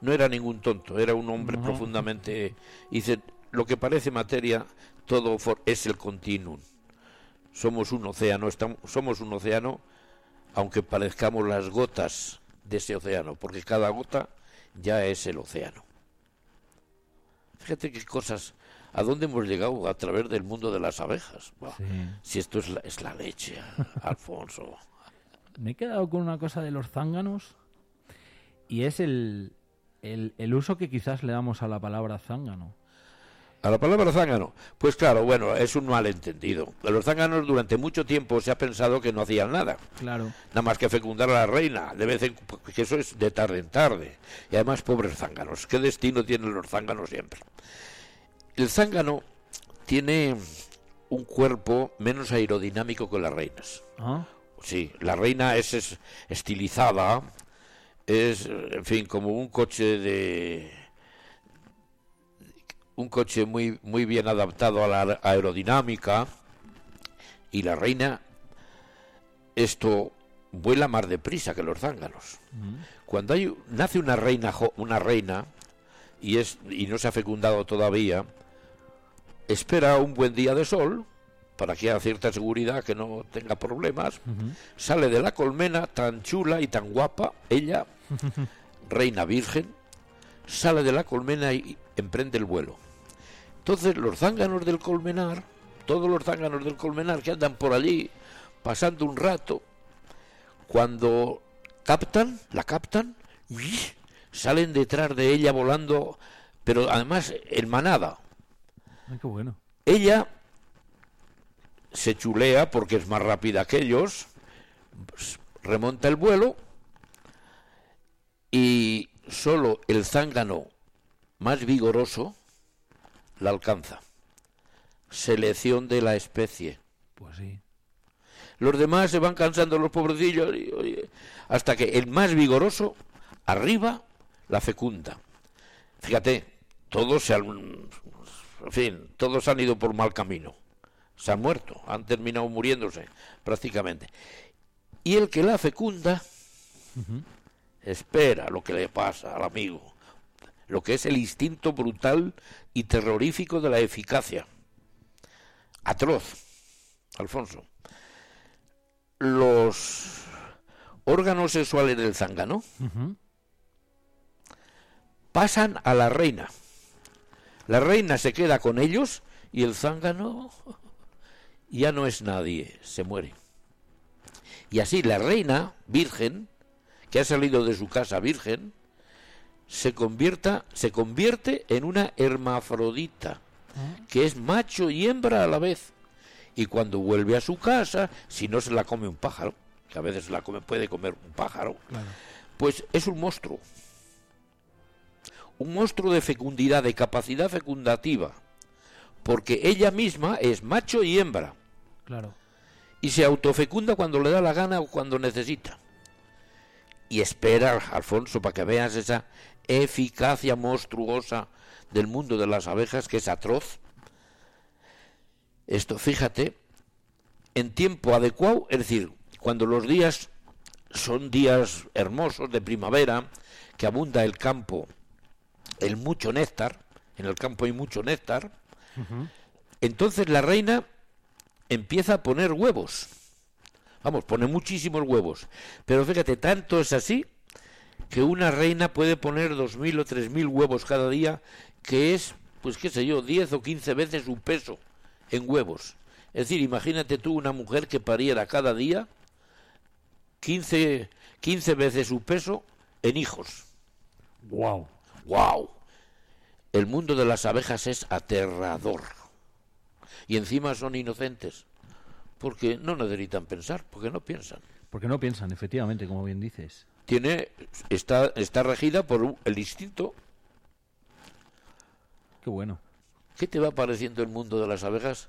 No era ningún tonto, era un hombre No. profundamente... Dice, lo que parece materia, todo for- es el continuum. Somos un océano, estamos, somos un océano, aunque parezcamos las gotas de ese océano, porque cada gota ya es el océano. Fíjate qué cosas, a dónde hemos llegado a través del mundo de las abejas. Buah, Sí. Si esto es la, es la leche, Alfonso. Me he quedado con una cosa de los zánganos y es el, el, el uso que quizás le damos a la palabra zángano. A la palabra zángano, pues claro, bueno, es un malentendido. Los zánganos durante mucho tiempo se ha pensado que no hacían nada. Claro. Nada más que fecundar a la reina, de vez en que eso es de tarde en tarde. Y además, pobres zánganos, ¿qué destino tienen los zánganos siempre? El zángano tiene un cuerpo menos aerodinámico que las reinas. Ah, Sí, la reina es, es estilizada, es, en fin, como un coche de un coche muy muy bien adaptado a la aerodinámica y la reina esto vuela más deprisa que los zánganos. Cuando hay nace una reina una reina y es y no se ha fecundado todavía, espera un buen día de sol para que haya cierta seguridad que no tenga problemas. Sale de la colmena tan chula y tan guapa, ella, reina virgen, sale de la colmena y emprende el vuelo. Entonces los zánganos del colmenar, todos los zánganos del colmenar que andan por allí pasando un rato, cuando captan, la captan, salen detrás de ella volando, pero además en manada. ay, qué bueno. Ella se chulea porque es más rápida que ellos, remonta el vuelo y solo el zángano más vigoroso la alcanza. Selección de la especie. Pues sí. Los demás se van cansando los pobrecillos hasta que el más vigoroso arriba la fecunda. Fíjate, todos se han, en fin, todos han ido por mal camino. Se han muerto, han terminado muriéndose prácticamente. Y el que la fecunda espera lo que le pasa al amigo, lo que es el instinto brutal y terrorífico de la eficacia. Atroz, Alfonso los órganos sexuales del zángano pasan a la reina. La reina se queda con ellos y el zángano ya no es nadie, se muere. Y así la reina virgen, que ha salido de su casa virgen, se convierta, se convierte en una hermafrodita, que es macho y hembra a la vez. Y cuando vuelve a su casa, si no se la come un pájaro, que a veces la come, puede comer un pájaro, pues es un monstruo. Un monstruo de fecundidad, de capacidad fecundativa. Porque ella misma es macho y hembra. Claro. Y se autofecunda cuando le da la gana o cuando necesita. Y espera, Alfonso, para que veas esa eficacia monstruosa del mundo de las abejas, que es atroz. Esto, fíjate, en tiempo adecuado, es decir, cuando los días son días hermosos de primavera, que abunda el campo, el mucho néctar, en el campo hay mucho néctar, entonces la reina empieza a poner huevos. Vamos, pone muchísimos huevos. Pero fíjate, tanto es así que una reina puede poner dos mil o tres mil huevos cada día, que es, pues qué sé yo, 10 o 15 veces su peso en huevos. Es decir, imagínate tú una mujer que pariera cada día 15, 15 veces su peso en hijos. Wow. ¡Wow! El mundo de las abejas es aterrador. Y encima son inocentes. Porque no necesitan pensar, porque no piensan. Porque no piensan, efectivamente, como bien dices. Tiene, está, está regida por el instinto. Qué bueno. ¿Qué te va pareciendo el mundo de las abejas?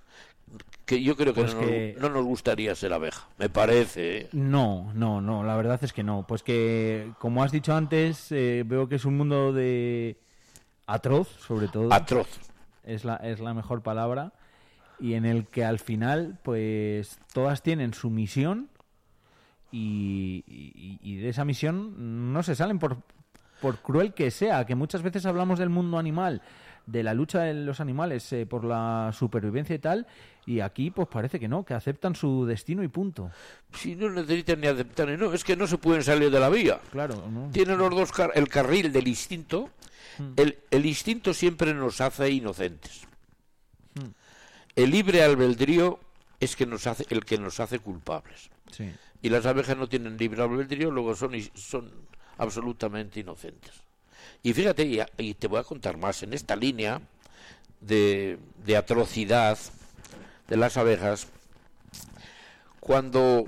Que yo creo que, Pues no, que- no nos gustaría ser abeja, me parece. ¿eh? No, no, no, la verdad es que no. Pues que, como has dicho antes, eh, veo que es un mundo de atroz, sobre todo. Atroz. Es la, es la mejor palabra. Y en el que al final, pues, todas tienen su misión y, y- y de esa misión no se salen por, por cruel que sea, que muchas veces hablamos del mundo animal, de la lucha de los animales eh, por la supervivencia y tal, y aquí pues parece que no, que aceptan su destino y punto. Si no necesitan ni aceptar, ni no, es que no se pueden salir de la vía. Claro, ¿no? Tienen los dos car- el carril del instinto. Hmm. El, el instinto siempre nos hace inocentes. El libre albedrío es que nos hace el que nos hace culpables. Sí. Y las abejas no tienen libre albedrío, luego son, absolutamente inocentes. Y fíjate, y, te voy a contar más, en esta línea de, de atrocidad de las abejas, cuando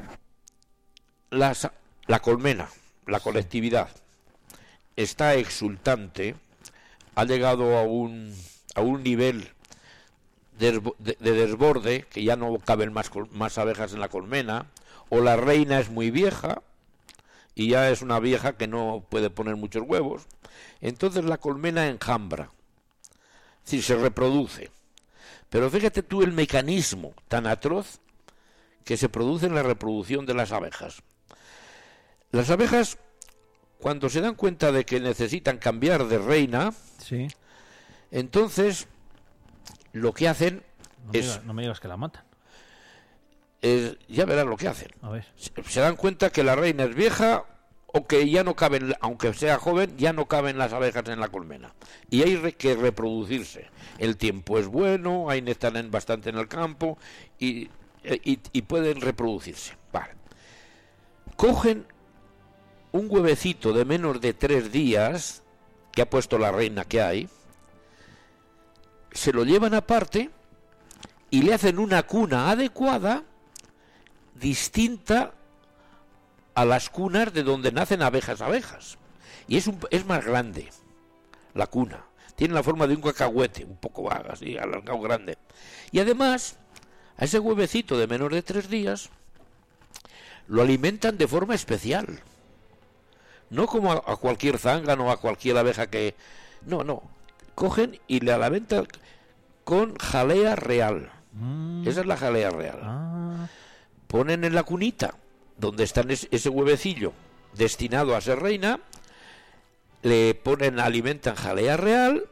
las, la colmena, la colectividad, está exultante, ha llegado a un, a un nivel de, de desborde, que ya no caben más, más abejas en la colmena, o la reina es muy vieja, y ya es una vieja que no puede poner muchos huevos, entonces la colmena enjambra, es decir, se reproduce. Pero fíjate tú el mecanismo tan atroz que se produce en la reproducción de las abejas. Las abejas, cuando se dan cuenta de que necesitan cambiar de reina, Sí. entonces lo que hacen No me, es, digas, no me digas que la matan. es- ya verás lo que hacen. A ver. Se, se dan cuenta que la reina es vieja o que ya no caben, aunque sea joven, ya no caben las abejas en la colmena. Y hay re- que reproducirse. El tiempo es bueno, hay néctar en- bastante en el campo y, e- y- y pueden reproducirse. Vale. Cogen un huevecito de menos de tres días que ha puesto la reina que hay, se lo llevan aparte y le hacen una cuna adecuada distinta a las cunas de donde nacen abejas abejas. Y es, un, es más grande la cuna. Tiene la forma de un cacahuete, un poco así, alargado grande. Y además, a ese huevecito de menos de tres días, lo alimentan de forma especial. No como a, a cualquier zángano o a cualquier abeja que... No, no. Cogen y le alimentan con jalea real. Esa es la jalea real Ah, ponen en la cunita donde está es- ese huevecillo destinado a ser reina, le ponen, alimentan jalea real,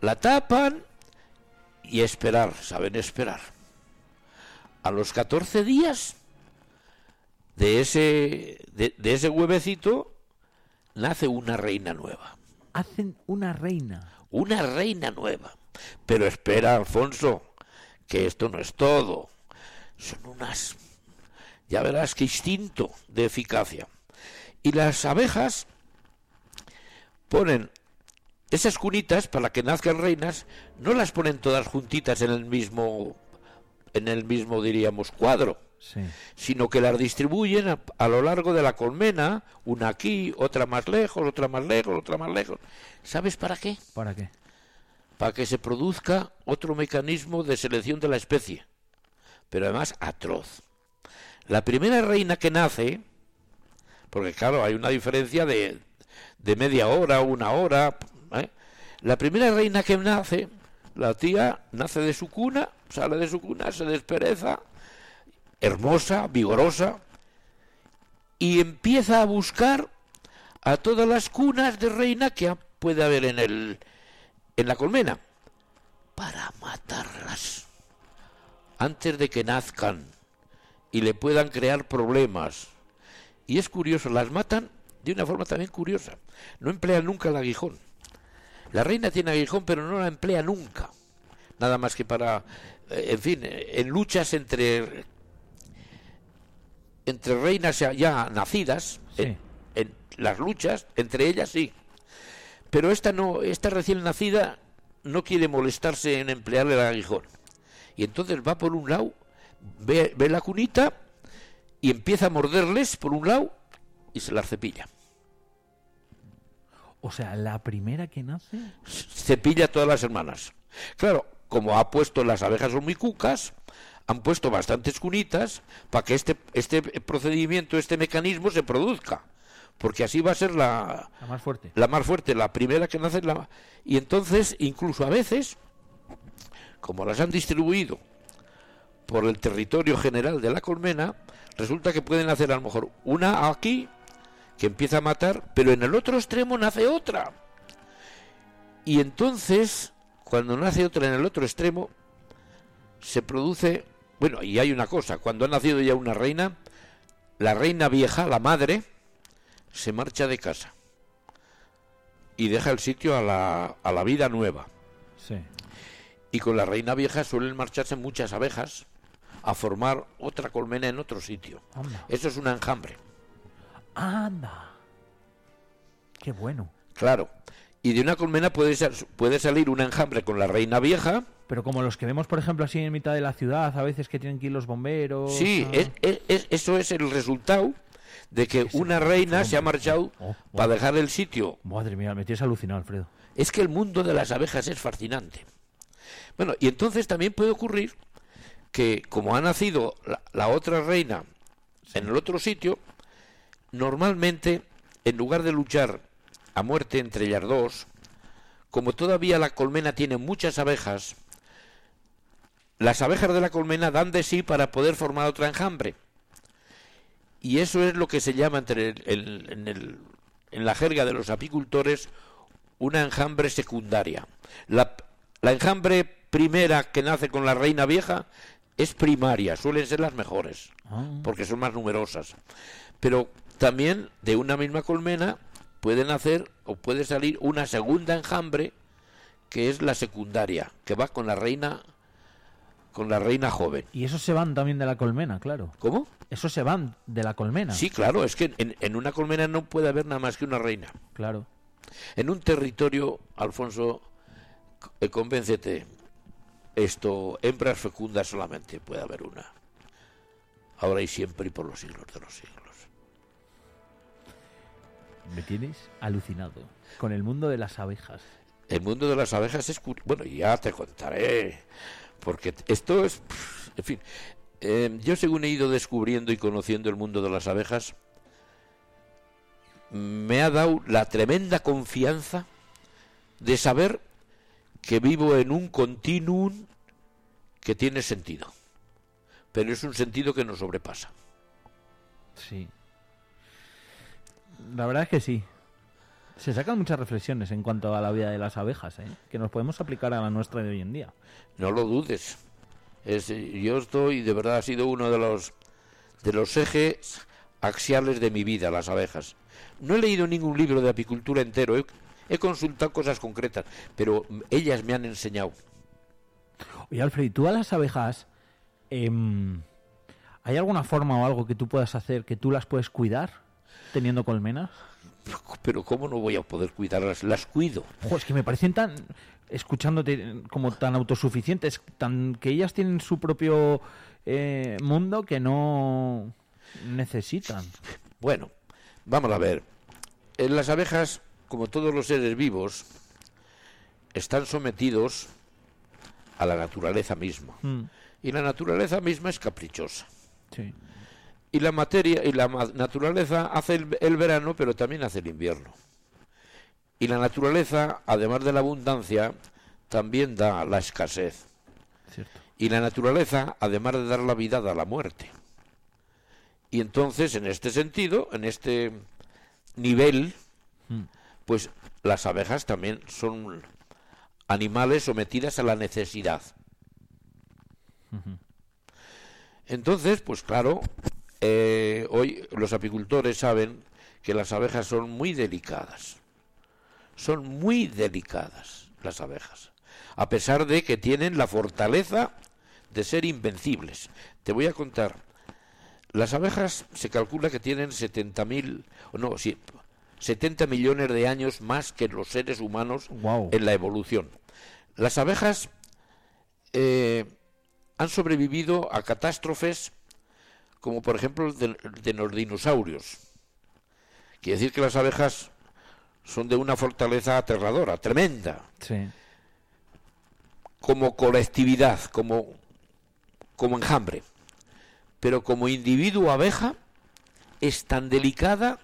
la tapan y esperar, saben esperar. A los 14 días de ese, de, de ese huevecito nace una reina nueva. hacen una reina. Una reina nueva. Pero espera, Alfonso, que esto no es todo. Son unas... Ya verás qué instinto de eficacia. Y las abejas ponen esas cunitas para que nazcan reinas, no las ponen todas juntitas en el mismo, en el mismo diríamos cuadro, Sí. sino que las distribuyen a, a lo largo de la colmena, una aquí, otra más lejos, otra más lejos, otra más lejos. ¿Sabes para qué? ¿Para qué? para que se produzca otro mecanismo de selección de la especie, pero además atroz. La primera reina que nace, porque claro, hay una diferencia de, de media hora, una hora, ¿eh? la primera reina que nace, la tía nace de su cuna, sale de su cuna, se despereza, hermosa, vigorosa, y empieza a buscar a todas las cunas de reina que puede haber en el, en la colmena para matarlas antes de que nazcan y le puedan crear problemas. Y es curioso, las matan de una forma también curiosa. No emplean nunca el aguijón. La reina tiene aguijón, pero no la emplea nunca. Nada más que para, eh, en fin, eh, en luchas entre entre reinas ya, ya nacidas, Sí. en, en las luchas, entre ellas sí. Pero esta no, esta recién nacida no quiere molestarse en emplearle el aguijón. Y entonces va por un lado, ve, ve la cunita y empieza a morderles por un lado y se las cepilla. O sea, la primera que nace. Cepilla a todas las hermanas. Claro, como ha puesto las abejas son muy cucas, han puesto bastantes cunitas para que este, este procedimiento, este mecanismo se produzca. Porque así va a ser la, La más fuerte. la más fuerte, la primera que nace. La... Y entonces, incluso a veces, como las han distribuido por el territorio general de la colmena, resulta que pueden hacer a lo mejor una aquí, que empieza a matar, pero en el otro extremo nace otra. Y entonces, cuando nace otra en el otro extremo, se produce, bueno, y hay una cosa, cuando ha nacido ya una reina, la reina vieja, la madre, se marcha de casa y deja el sitio a la, a la vida nueva. Sí. Y con la reina vieja suelen marcharse muchas abejas a formar otra colmena en otro sitio. Anda. Eso es un enjambre, Anda. Qué bueno. claro. Y de una colmena puede, puede salir un enjambre con la reina vieja. Pero como los que vemos, por ejemplo, así en mitad de la ciudad, a veces que tienen que ir los bomberos. Sí, ah. es- es- es- eso es el resultado de que una reina se ha marchado Oh, para dejar el sitio. Madre mía, me tienes alucinado, Alfredo. Es que el mundo de las abejas es fascinante. Bueno, y entonces también puede ocurrir que como ha nacido la, la otra reina en el otro sitio, normalmente, en lugar de luchar a muerte entre ellas dos, como todavía la colmena tiene muchas abejas, las abejas de la colmena dan de sí para poder formar otra enjambre. Y eso es lo que se llama entre el- el- en, el- en la jerga de los apicultores una enjambre secundaria. La, la enjambre primera que nace con la reina vieja es primaria, suelen ser las mejores, Ah. porque son más numerosas. Pero también de una misma colmena puede nacer o puede salir una segunda enjambre que es la secundaria, que va con la reina con la reina joven. Y esos se van también de la colmena, claro. ¿Cómo? Esos se van de la colmena. Sí, claro, es que en, en una colmena no puede haber nada más que una reina. Claro. En un territorio, Alfonso, eh, convéncete, esto, hembras fecundas solamente puede haber una. Ahora y siempre y por los siglos de los siglos. Me tienes alucinado con el mundo de las abejas. El mundo de las abejas es... Bueno, ya te contaré, porque esto es... En fin, eh, yo según he ido descubriendo y conociendo el mundo de las abejas, me ha dado la tremenda confianza de saber que vivo en un continuum que tiene sentido. Pero es un sentido que nos sobrepasa. Sí. La verdad es que sí. Se sacan muchas reflexiones en cuanto a la vida de las abejas, ¿eh? que nos podemos aplicar a la nuestra de hoy en día. No lo dudes. Es, eh, yo estoy, de verdad, ha sido uno de los de los ejes axiales de mi vida, las abejas. No he leído ningún libro de apicultura entero, he, he consultado cosas concretas, pero ellas me han enseñado. Oye, Alfred, ¿y tú a las abejas, em, ¿hay alguna forma o algo que tú puedas hacer que tú las puedes cuidar teniendo colmenas? Pero ¿cómo no voy a poder cuidarlas? Las cuido. Ojo, es que me parecen tan, escuchándote, como tan autosuficientes, tan que ellas tienen su propio eh, mundo que no necesitan. Bueno, vamos a ver. Eh, Las abejas, como todos los seres vivos, están sometidos a la naturaleza misma. Mm, Y la naturaleza misma es caprichosa. sí. Y la materia y la naturaleza hace el, el verano, pero también hace el invierno. Y la naturaleza, además de la abundancia, también da la escasez. Cierto. Y la naturaleza, además de dar la vida, da la muerte. Y entonces, en este sentido, en este nivel, Mm. pues las abejas también son animales sometidas a la necesidad. Entonces, pues claro, eh, hoy los apicultores saben que las abejas son muy delicadas. Son muy delicadas las abejas. A pesar de que tienen la fortaleza de ser invencibles. Te voy a contar. Las abejas se calcula que tienen 70.000, o no, sí, 70 millones de años más que los seres humanos en la evolución. Las abejas eh, han sobrevivido a catástrofes como por ejemplo de, de los dinosaurios. Quiere decir que las abejas son de una fortaleza aterradora, tremenda. Sí. como colectividad, como, como enjambre. Pero como individuo abeja es tan delicada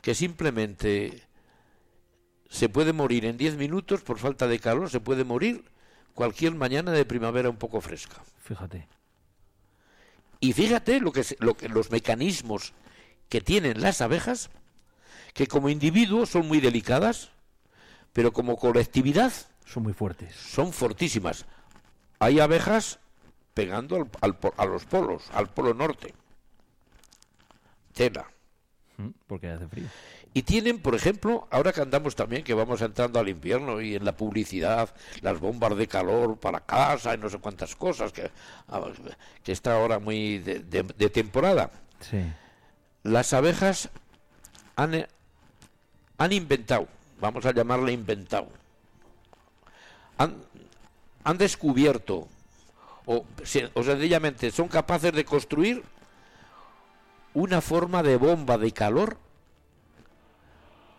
que simplemente se puede morir en 10 minutos por falta de calor, se puede morir cualquier mañana de primavera un poco fresca. Fíjate. Y fíjate lo que, lo que los mecanismos que tienen las abejas, que como individuos son muy delicadas, pero como colectividad Son muy fuertes. son fortísimas. Hay abejas pegando al- a los polos, al polo norte. Tela. Mm, Porque hace frío. Y tienen, por ejemplo, ahora que andamos también, que vamos entrando al invierno y en la publicidad, las bombas de calor para casa y no sé cuántas cosas, que, ah, que está ahora muy de, de- de temporada. Sí. Las abejas han, eh, han inventado, vamos a llamarle inventado, han, han descubierto, o, o sencillamente son capaces de construir una forma de bomba de calor,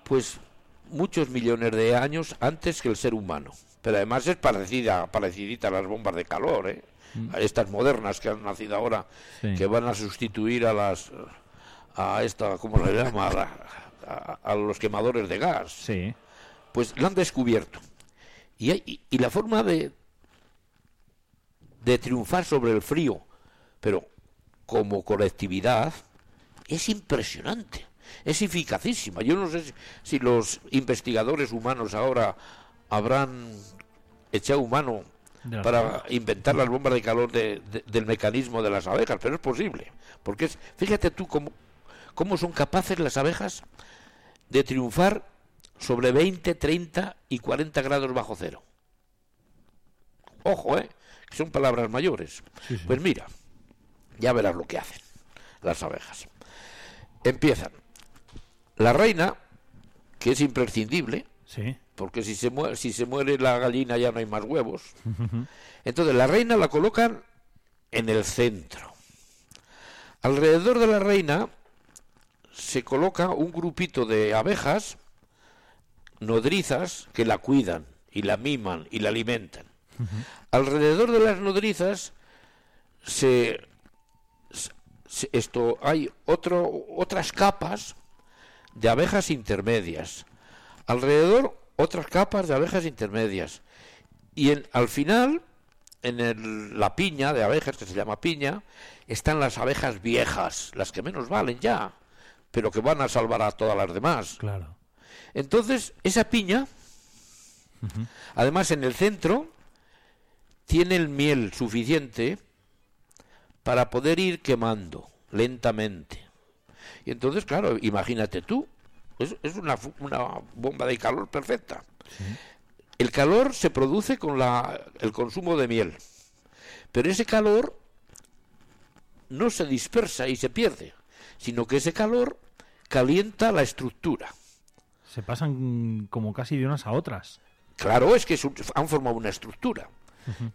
pues muchos millones de años antes que el ser humano. Pero además es parecida, parecidita a las bombas de calor, ¿eh? A estas modernas que han nacido ahora, Sí. que van a sustituir a las a esta, ¿cómo se llama? A, a- a los quemadores de gas. Sí. Pues la han descubierto. Y, hay- y- y la forma de, de triunfar sobre el frío, pero como colectividad, es impresionante. Es eficacísima. Yo no sé si, si los investigadores humanos ahora habrán echado mano De las para inventar las bombas de calor de- de- del mecanismo de las abejas, pero es posible. Porque es, fíjate tú cómo, cómo son capaces las abejas de triunfar sobre 20, 30 y 40 grados bajo cero. Ojo, ¿eh? Que son palabras mayores. Pues mira, ya verás lo que hacen las abejas. Empiezan. La reina, que es imprescindible, Sí. porque si se, muere, si se muere la gallina ya no hay más huevos. Entonces la reina la colocan en el centro. Alrededor de la reina se coloca un grupito de abejas nodrizas que la cuidan y la miman y la alimentan. Alrededor de las nodrizas se, se- esto hay otro, otras capas de abejas intermedias. Alrededor otras capas de abejas intermedias. Y en, al final, en el- la piña de abejas, que se llama piña, están las abejas viejas, las que menos valen ya, pero que van a salvar a todas las demás. Claro. Entonces, esa piña, además en el centro, tiene el miel suficiente para poder ir quemando lentamente. Y entonces, claro, imagínate tú, es, es una, bomba de calor perfecta. El calor se produce con la, el consumo de miel, pero ese calor no se dispersa y se pierde, sino que ese calor calienta la estructura. Se pasan como casi de unas a otras. Claro, es que han formado una estructura.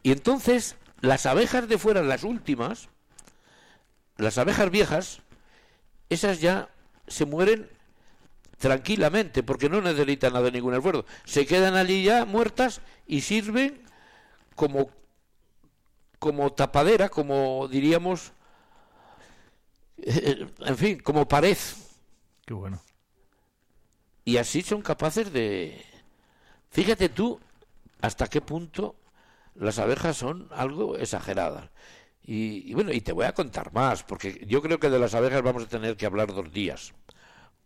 Y entonces, las abejas de fuera, las últimas, las abejas viejas, esas ya se mueren tranquilamente, porque no necesitan nada de ningún esfuerzo. Se quedan allí ya muertas y sirven como, como tapadera, como diríamos, eh, en fin, como pared. Qué bueno. Y así son capaces de... Fíjate tú hasta qué punto las abejas son algo exageradas. Y, y bueno, y te voy a contar más, porque yo creo que de las abejas vamos a tener que hablar dos días.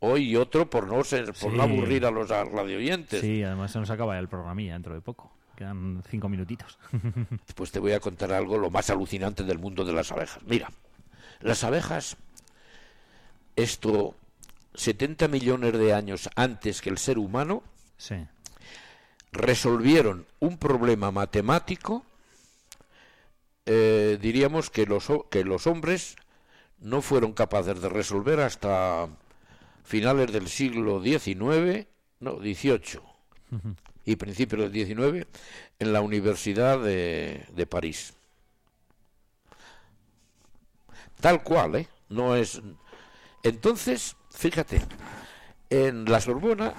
Hoy y otro por no ser, por no aburrir a los radioyentes. Sí, además se nos acaba el programilla dentro de poco. Quedan cinco minutitos. Pues te voy a contar algo lo más alucinante del mundo de las abejas. Mira, las abejas, esto 70 millones de años antes que el ser humano, sí. resolvieron un problema matemático, eh, diríamos que los, que los hombres no fueron capaces de resolver hasta finales del siglo XIX, no, XVIII y principios del XIX en la Universidad de, de París. Tal cual, ¿eh? No es... Entonces, fíjate, en la Sorbona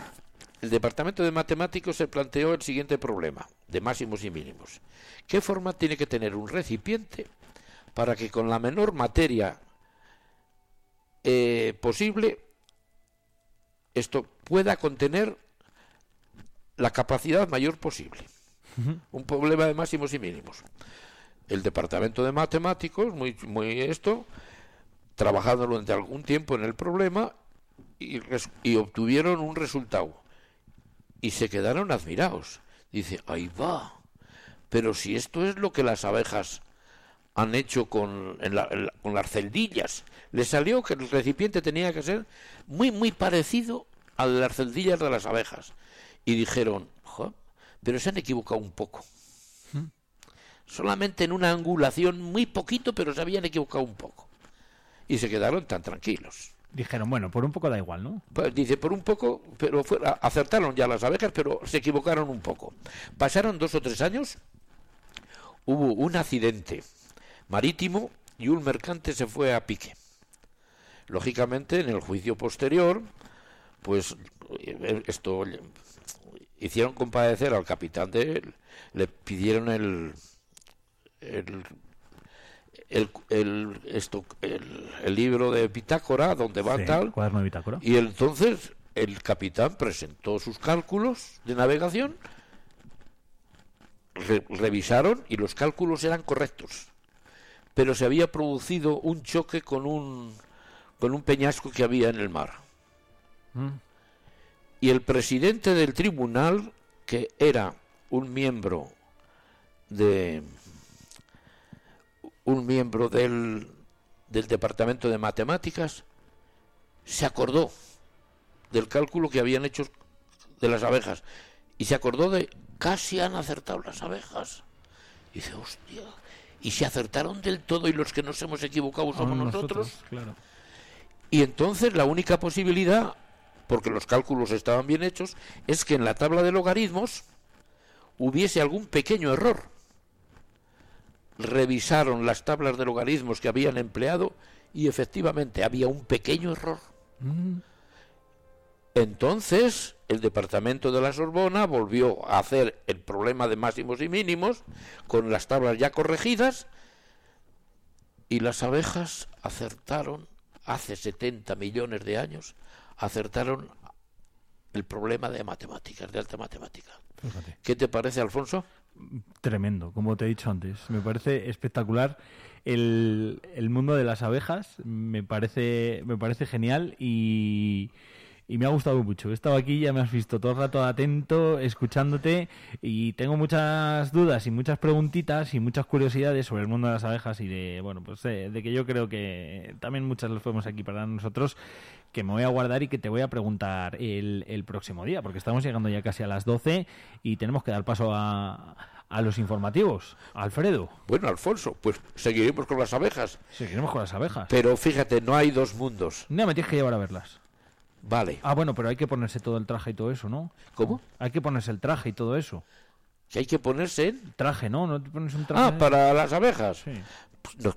el departamento de matemáticos se planteó el siguiente problema, de máximos y mínimos. ¿Qué forma tiene que tener un recipiente para que con la menor materia eh, posible esto pueda contener la capacidad mayor posible? Un problema de máximos y mínimos. El departamento de matemáticos, muy, muy esto, trabajando durante algún tiempo en el problema y obtuvieron un resultado. Y se quedaron admirados. Dice, ahí va. Pero si esto es lo que las abejas han hecho con, en la- en la- con las celdillas, les salió que el recipiente tenía que ser muy, muy parecido al de las celdillas de las abejas. Y dijeron, "Jo, pero se han equivocado un poco. Solamente en una angulación muy poquito, pero se habían equivocado un poco. Y se quedaron tan tranquilos. Dijeron, bueno, por un poco da igual, ¿no? Pues dice, por un poco, pero fue- acertaron ya las abejas, pero se equivocaron un poco. Pasaron dos o tres años, hubo un accidente marítimo y un mercante se fue a pique. Lógicamente, en el juicio posterior, pues eh, esto hicieron compadecer al capitán de él, le pidieron el el, el, el- esto, el, el libro de Pitácora, donde va Sí, tal, cuaderno de y entonces el capitán presentó sus cálculos de navegación, re- revisaron y los cálculos eran correctos. Pero se había producido un choque con un, con un peñasco que había en el mar. Mm. Y el presidente del tribunal, que era un miembro de un miembro del, del departamento de matemáticas, se acordó del cálculo que habían hecho de las abejas y se acordó de casi han acertado las abejas. Y dice, hostia, y se acertaron del todo y los que nos hemos equivocado somos Ahora nosotros. Claro. Y entonces la única posibilidad, porque los cálculos estaban bien hechos, es que en la tabla de logaritmos hubiese algún pequeño error. Revisaron las tablas de logaritmos que habían empleado y efectivamente había un pequeño error. Mm. Entonces, el departamento de la Sorbona volvió a hacer el problema de máximos y mínimos con las tablas ya corregidas y las abejas acertaron hace 70 millones de años, acertaron el problema de matemáticas, de alta matemática. Fíjate. ¿Qué te parece, Alfonso? Tremendo, como te he dicho antes. Me parece espectacular el, el mundo de las abejas. Me parece, me parece genial y, y me ha gustado mucho. He estado aquí, ya me has visto todo el rato atento, escuchándote y tengo muchas dudas y muchas preguntitas y muchas curiosidades sobre el mundo de las abejas y de, bueno, pues eh, de que yo creo que también muchas las podemos aquí para nosotros que me voy a guardar y que te voy a preguntar el, el próximo día, porque estamos llegando ya casi a las 12 y tenemos que dar paso a, a los informativos. Alfredo, Bueno, Alfonso, pues seguiremos con las abejas. seguiremos con las abejas. Pero fíjate, no hay dos mundos. No, me tienes que llevar a verlas. Vale. Ah, bueno, pero hay que ponerse todo el traje y todo eso, ¿no? ¿Cómo? Hay que ponerse el traje y todo eso. Que hay que ponerse. Traje, ¿no? ¿No te pones un traje? Ah, para las abejas. Sí. Pues no,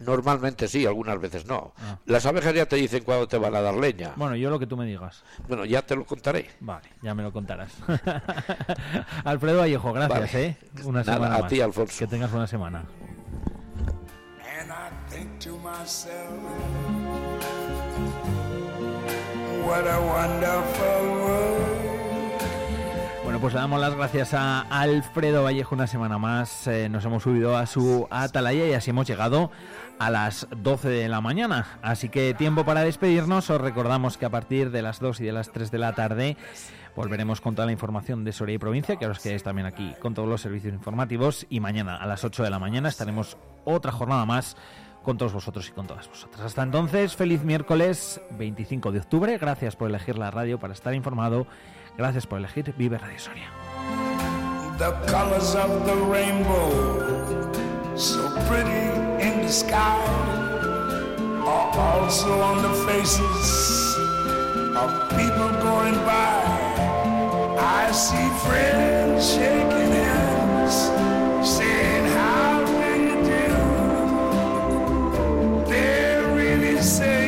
normalmente sí, algunas veces no. Ah. Las abejas ya te dicen cuándo te van a dar leña. Bueno, yo lo que tú me digas. Bueno, ya te lo contaré. Vale, ya me lo contarás. Alfredo Vallejo, gracias, Vale. ¿eh? Una Nada, semana a más. ti, Alfonso. Que tengas buena semana. And I think to myself, what a wonderful. Bueno, pues le damos las gracias a Alfredo Vallejo una semana más. Eh, nos hemos subido a su atalaya y así hemos llegado a las 12 de la mañana. Así que tiempo para despedirnos. Os recordamos que a partir de las 2 y de las 3 de la tarde volveremos con toda la información de Soria y provincia, que ahora os quedáis también aquí con todos los servicios informativos. Y mañana a las 8 de la mañana estaremos otra jornada más con todos vosotros y con todas vosotras. Hasta entonces, feliz miércoles 25 de octubre. Gracias por elegir la radio para estar informado. Gracias por elegir Vive Radio Soria. The colors of the rainbow, so pretty in the sky, are also on the faces of people going by. I see friends shaking hands, saying, How do you do? They're really saying,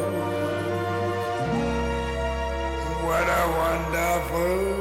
what a wonderful